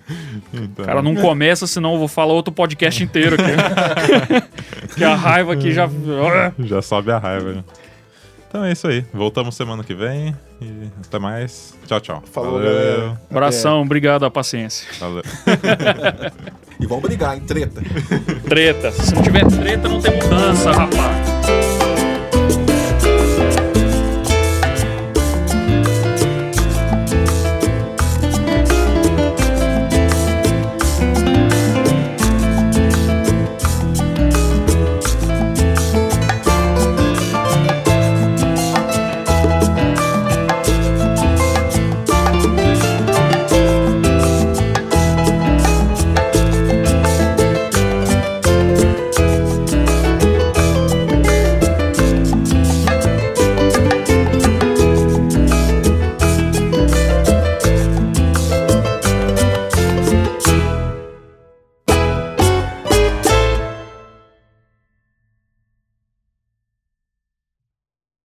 Então, Cara, não começa, senão eu vou falar outro podcast inteiro aqui. que a raiva aqui já. Já sobe a raiva. né? Então é isso aí. Voltamos semana que vem. E até mais. Tchau, tchau. Falou, Valeu. galera. Abração, obrigado a paciência. Valeu. E vamos brigar, em treta. Treta. Se não tiver treta, não tem mudança, rapaz.